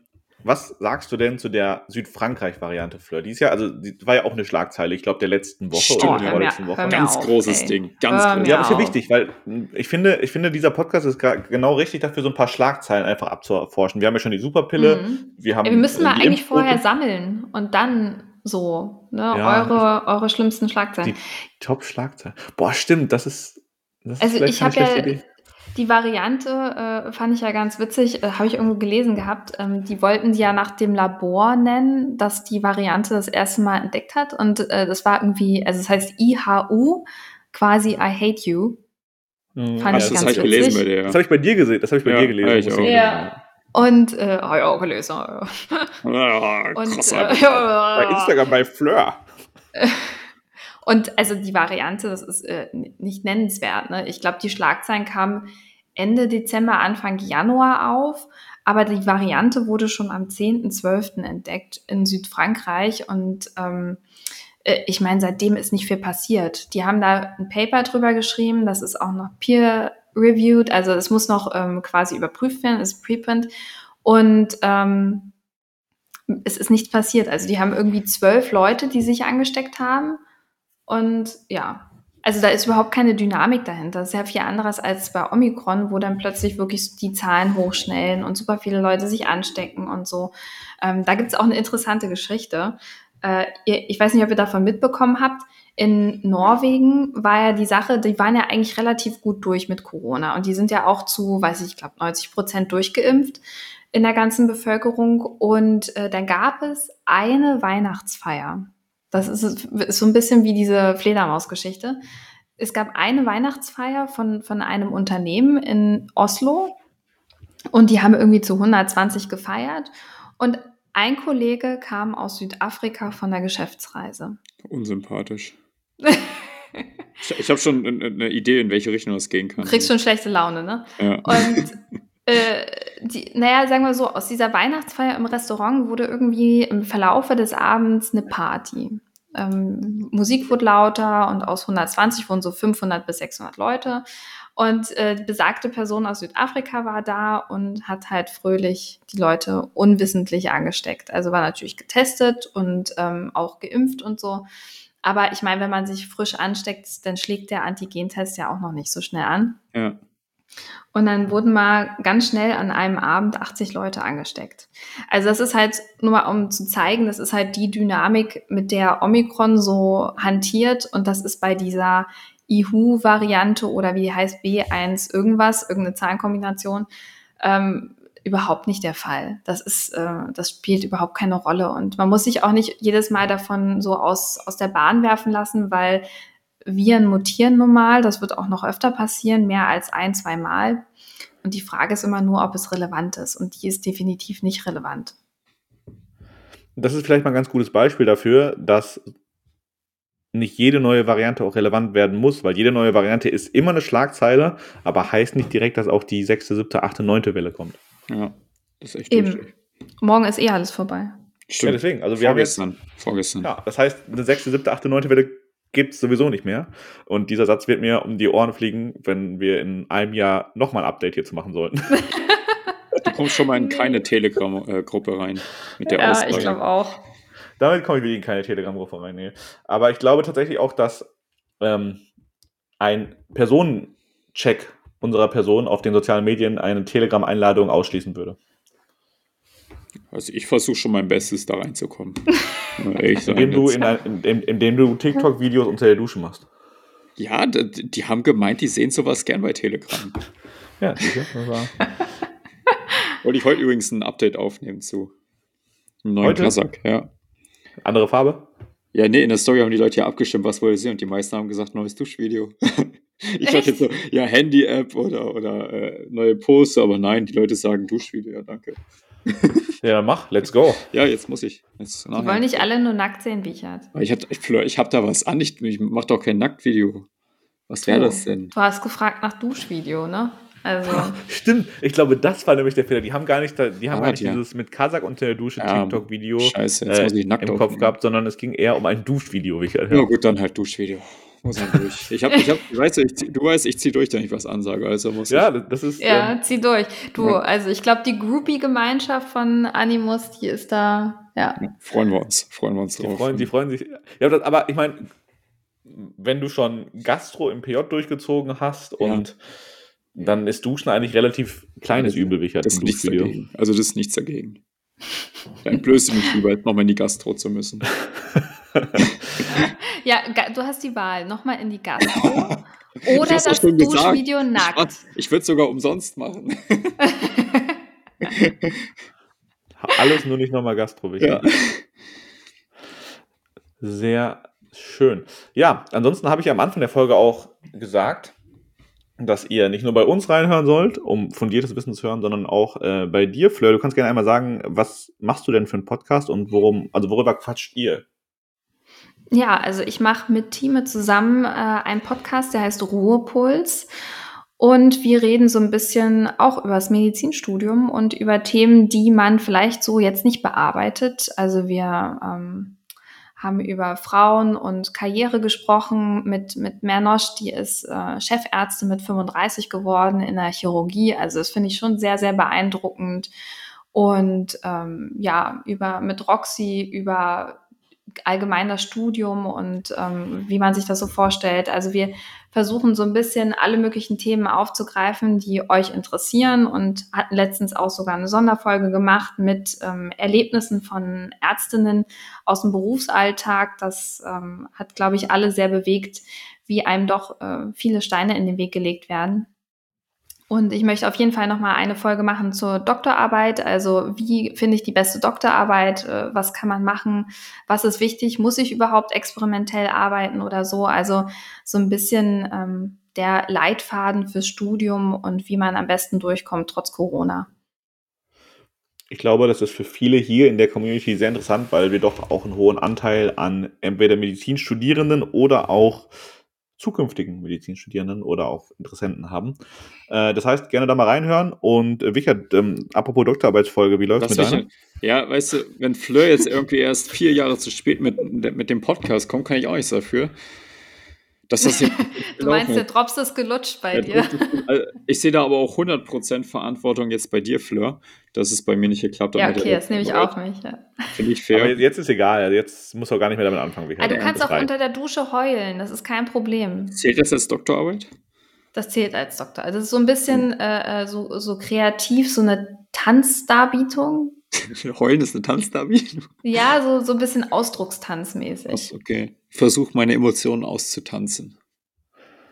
was sagst du denn zu der Südfrankreich-Variante, Fleur? Die ist ja, also die war ja auch eine Schlagzeile, ich glaube, der letzten Woche Stimmt, oder ja. der vorletzten Woche. Ganz auf, großes ey. Ding, ganz groß. Ja, aber ist ja wichtig, weil mh, ich finde, ich finde, dieser Podcast ist genau richtig dafür, so ein paar Schlagzeilen einfach abzuerforschen. Wir haben ja schon die Superpille, Mhm. wir haben. Wir müssen äh, mal eigentlich Impfquote. vorher sammeln und dann so, ne, Ja, eure, eure schlimmsten Schlagzeilen. Die Top-Schlagzeilen. Boah, stimmt, das ist. Das Also ich habe ja Idee. die Variante, äh, fand ich ja ganz witzig, äh, habe ich irgendwo gelesen gehabt. Ähm, die wollten die ja nach dem Labor nennen, das die Variante das erste Mal entdeckt hat. Und äh, das war irgendwie, also es heißt IHU, quasi I hate you. Mhm, fand Hast ich das ganz gelesen witzig. bei dir? Das habe ich bei dir gesehen. Das habe ich bei Ja, dir gelesen. ja, ich. Ja. Und, äh, ich auch gelesen. ja. Ja, Und, krass, äh. (laughs) Bei Instagram bei Fleur. (laughs) Und also die Variante, das ist äh, nicht nennenswert. Ne? Ich glaube, die Schlagzeilen kamen Ende Dezember, Anfang Januar auf. Aber die Variante wurde schon am 10.12. entdeckt in Südfrankreich. Und ähm, äh, ich meine, seitdem ist nicht viel passiert. Die haben da ein Paper drüber geschrieben. Das ist auch noch peer-reviewed. Also es muss noch ähm, quasi überprüft werden. Ist Preprint. Und ähm, es ist nichts passiert. Also die haben irgendwie zwölf Leute, die sich angesteckt haben. Und ja, also da ist überhaupt keine Dynamik dahinter. Das ist ja viel anderes als bei Omikron, wo dann plötzlich wirklich die Zahlen hochschnellen und super viele Leute sich anstecken und so. Ähm, da gibt es auch eine interessante Geschichte. Äh, ihr, ich weiß nicht, ob ihr davon mitbekommen habt. In Norwegen war ja die Sache, die waren ja eigentlich relativ gut durch mit Corona und die sind ja auch zu, weiß ich, ich glaube 90 Prozent durchgeimpft in der ganzen Bevölkerung. Und äh, dann gab es eine Weihnachtsfeier. Das ist, ist so ein bisschen wie diese Fledermaus-Geschichte. Es gab eine Weihnachtsfeier von, von einem Unternehmen in Oslo und die haben irgendwie zu 120 gefeiert. Und ein Kollege kam aus Südafrika von der Geschäftsreise. Unsympathisch. (laughs) Ich, habe schon eine- eine Idee, in welche Richtung das gehen kann. Du kriegst schon schlechte Laune, ne? Ja. Und (laughs) äh, die, naja, sagen wir so, aus dieser Weihnachtsfeier im Restaurant wurde irgendwie im Verlaufe des Abends eine Party. Ähm, Musik wurde lauter und aus 120 wurden so 500 bis 600 Leute. Und äh, die besagte Person aus Südafrika war da und hat halt fröhlich die Leute unwissentlich angesteckt. Also war natürlich getestet und ähm, auch geimpft und so. Aber ich meine, wenn man sich frisch ansteckt, dann schlägt der Antigentest ja auch noch nicht so schnell an. Ja. Und dann wurden mal ganz schnell an einem Abend 80 Leute angesteckt. Also das ist halt, nur mal um zu zeigen, das ist halt die Dynamik, mit der Omikron so hantiert. Und das ist bei dieser IHU-Variante oder wie heißt B1 irgendwas, irgendeine Zahlenkombination, ähm, überhaupt nicht der Fall. Das ist, äh, das spielt überhaupt keine Rolle. Und man muss sich auch nicht jedes Mal davon so aus, aus der Bahn werfen lassen, weil Viren mutieren normal. Das wird auch noch öfter passieren, mehr als ein, zwei Mal. Und die Frage ist immer nur, ob es relevant ist. Und die ist definitiv nicht relevant. Das ist vielleicht mal ein ganz gutes Beispiel dafür, dass nicht jede neue Variante auch relevant werden muss, weil jede neue Variante ist immer eine Schlagzeile, aber heißt nicht direkt, dass auch die sechste, siebte, achte, neunte Welle kommt. Ja, das ist echt Eben. lustig. Morgen ist eh alles vorbei. Ja, deswegen. Also wir haben jetzt, vorgestern. Vorgestern. ja, das heißt, eine sechste, siebte, achte, neunte Welle gibt es sowieso nicht mehr. Und dieser Satz wird mir um die Ohren fliegen, wenn wir in einem Jahr nochmal ein Update hierzu machen sollten. (laughs) Du kommst schon mal in keine Telegram-Gruppe rein mit der ja, Aussage. ich glaube auch. Damit komme ich wieder in keine Telegram-Gruppe rein. Nee. Aber ich glaube tatsächlich auch, dass ähm, ein Personencheck unserer Person auf den sozialen Medien eine Telegram-Einladung ausschließen würde. Also ich versuche schon mein Bestes, da reinzukommen. (laughs) Indem du, in ein, indem, indem du TikTok-Videos unter der Dusche machst. ja, d- die haben gemeint, die sehen sowas gern bei Telegram. Ja, sicher. Das war (laughs) Wollte ich heute übrigens ein Update aufnehmen zu einem neuen Heute? Kasak, ja. andere Farbe. Ja, nee, in der Story haben die Leute ja abgestimmt, was wollt ihr sehen und die meisten haben gesagt, neues Duschvideo. (laughs) ich dachte jetzt so, ja, Handy-App oder, oder äh, neue Poster, aber nein, die Leute sagen Duschvideo, ja, danke. (laughs) Ja, mach, let's go. Ja, jetzt muss ich. Jetzt Die wollen nicht alle nur nackt sehen. Aber Ich hab, ich, hab da was an, ich, ich mach doch kein Nacktvideo. Was wäre das denn? Du hast gefragt nach Duschvideo, ne? Also, (laughs) Stimmt, ich glaube, das war nämlich der Fehler. Die haben gar nicht, die haben Ah, gar nicht ja. dieses mit Kasak unter der Dusche Ja, TikTok-Video äh, im Kopf aufnehmen. gehabt, sondern es ging eher um ein Duschvideo. Wie ich, Ja gut, dann halt Duschvideo. Muss dann durch. (laughs) Ich hab, ich hab, weißt du, ich, du weißt, ich zieh durch, wenn ich was ansage, also muss ja, ich. das ist. ja, Ähm, zieh durch. Du, Ja. also ich glaube, die Groupie-Gemeinschaft von Animus, die ist da, ja. Freuen wir uns, freuen wir uns die, drauf. freuen, die freuen sich. Ja, das, aber ich meine, wenn du schon Gastro im PJ durchgezogen hast und dann ist Duschen eigentlich relativ kleines Das- Übel, wie ich das ist im nichts dagegen. Also das ist nichts dagegen. Dann blöße mich lieber, nochmal in die Gastro zu müssen. (laughs) (laughs) Ja, du hast die Wahl. Nochmal in die Gastro (laughs) oder das. Duschvideo nackt. Ich würde es sogar umsonst machen. (laughs) Alles nur nicht nochmal Gastro, wie Ja. Sehr schön. Ja, ansonsten habe ich am Anfang der Folge auch gesagt, dass ihr nicht nur bei uns reinhören sollt, um fundiertes Wissen zu hören, sondern auch äh, bei dir, Fleur. Du kannst gerne einmal sagen, was machst du denn für einen Podcast und worum, also worüber quatscht ihr? Ja, also ich mache mit Time zusammen äh, einen Podcast, der heißt Ruhepuls. Und wir reden so ein bisschen auch über das Medizinstudium und über Themen, die man vielleicht so jetzt nicht bearbeitet. Also wir ähm, haben über Frauen und Karriere gesprochen mit, mit Mernosch, die ist äh, Chefärztin mit 35 geworden in der Chirurgie. Also das finde ich schon sehr, sehr beeindruckend. Und ähm, ja, über mit Roxy, über allgemein das Studium und ähm, wie man sich das so vorstellt. Also wir versuchen so ein bisschen alle möglichen Themen aufzugreifen, die euch interessieren und hatten letztens auch sogar eine Sonderfolge gemacht mit ähm, Erlebnissen von Ärztinnen aus dem Berufsalltag. Das ähm, hat, glaube ich, alle sehr bewegt, wie einem doch äh, viele Steine in den Weg gelegt werden. Und ich möchte auf jeden Fall noch mal eine Folge machen zur Doktorarbeit. Also wie finde ich die beste Doktorarbeit? Äh, Was kann man machen? Was ist wichtig? Muss ich überhaupt experimentell arbeiten oder so? Also so ein bisschen ähm, der Leitfaden fürs Studium und wie man am besten durchkommt trotz Corona. Ich glaube, das ist für viele hier in der Community sehr interessant, weil wir doch auch einen hohen Anteil an entweder Medizinstudierenden oder auch zukünftigen Medizinstudierenden oder auch Interessenten haben. Äh, das heißt, gerne da mal reinhören. Und äh, Wichert, ähm, apropos Doktorarbeitsfolge, wie läuft es Das mit deiner? ja, weißt du, wenn Fleur jetzt irgendwie erst vier Jahre zu spät mit, mit dem Podcast kommt, kann ich auch nichts dafür. Dass das (laughs) du meinst, der Drops ist gelutscht bei Ja, dir. Also, Ich sehe da aber auch 100% Verantwortung jetzt bei dir, Fleur, dass es bei mir nicht geklappt hat. Ja, der okay, das nehme ich auch nicht. Ja. Finde ich Aber fair. jetzt ist egal. also Jetzt muss er gar nicht mehr damit anfangen. Also du kannst Das auch reicht. unter der Dusche heulen, das ist kein Problem. Zählt das als Doktorarbeit? Das zählt als Doktor. Also es ist so ein bisschen äh, äh, so, so kreativ, so eine Tanzdarbietung. (laughs) Heulen ist eine Tanzdarbietung. Ja, so, so ein bisschen ausdruckstanzmäßig. Ach, okay. Versuch meine Emotionen auszutanzen.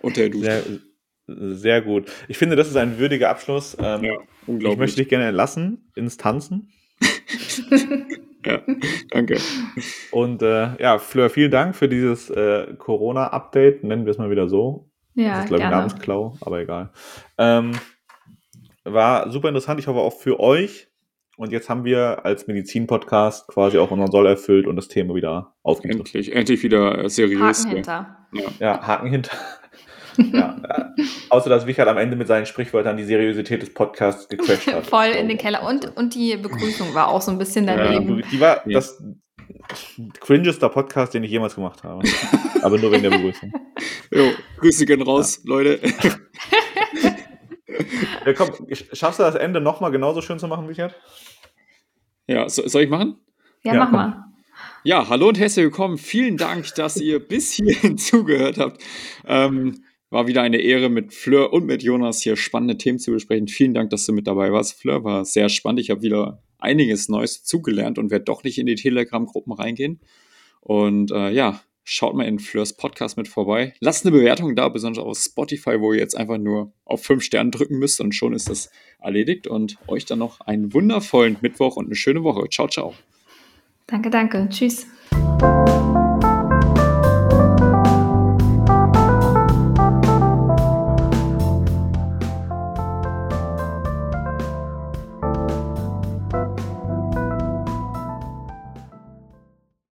Unter der Dusche. Sehr, sehr gut. Ich finde, das ist ein würdiger Abschluss. Ähm, Ja, ich unglaublich. möchte dich gerne entlassen ins Tanzen. (laughs) ja, danke. Und äh, ja, Fleur, vielen Dank für dieses äh, Corona-Update. Nennen wir es mal wieder so. das Ja, ist, glaube ich. Namensklau, aber egal. Ähm, war super interessant. Ich hoffe auch für euch. Und jetzt haben wir als Medizin-Podcast quasi auch unseren Soll erfüllt und das Thema wieder aufgegriffen. Endlich, endlich wieder äh, seriös. Haken hinter. Ja, Haken hinter. (laughs) ja, äh, außer dass Wichert am Ende mit seinen Sprichwörtern die Seriosität des Podcasts gecrashed hat. (laughs) Voll in den Keller. Und, und die Begrüßung war auch so ein bisschen daneben. Die war Ja. das cringester Podcast, den ich jemals gemacht habe. (laughs) Aber nur wegen der Begrüßung. Jo, Grüße gehen raus, Leute. (laughs) Ja, komm, schaffst du das Ende nochmal genauso schön zu machen, Wichert? Ja, so, soll ich machen? Ja, Ja, mach komm. mal. Ja, hallo und herzlich willkommen. Vielen Dank, dass ihr (laughs) bis hierhin zugehört habt. Ähm, war wieder eine Ehre, mit Fleur und mit Jonas hier spannende Themen zu besprechen. Vielen Dank, dass du mit dabei warst. Fleur war sehr spannend. Ich habe wieder einiges Neues zugelernt und werde doch nicht in die Telegram-Gruppen reingehen. Und äh, ja, schaut mal in Fleurs Podcast mit vorbei. Lasst eine Bewertung da, besonders auf Spotify, wo ihr jetzt einfach nur auf 5 Sterne drücken müsst und schon ist das erledigt. Und euch dann noch einen wundervollen Mittwoch und eine schöne Woche. Ciao, ciao. Danke, danke. Tschüss.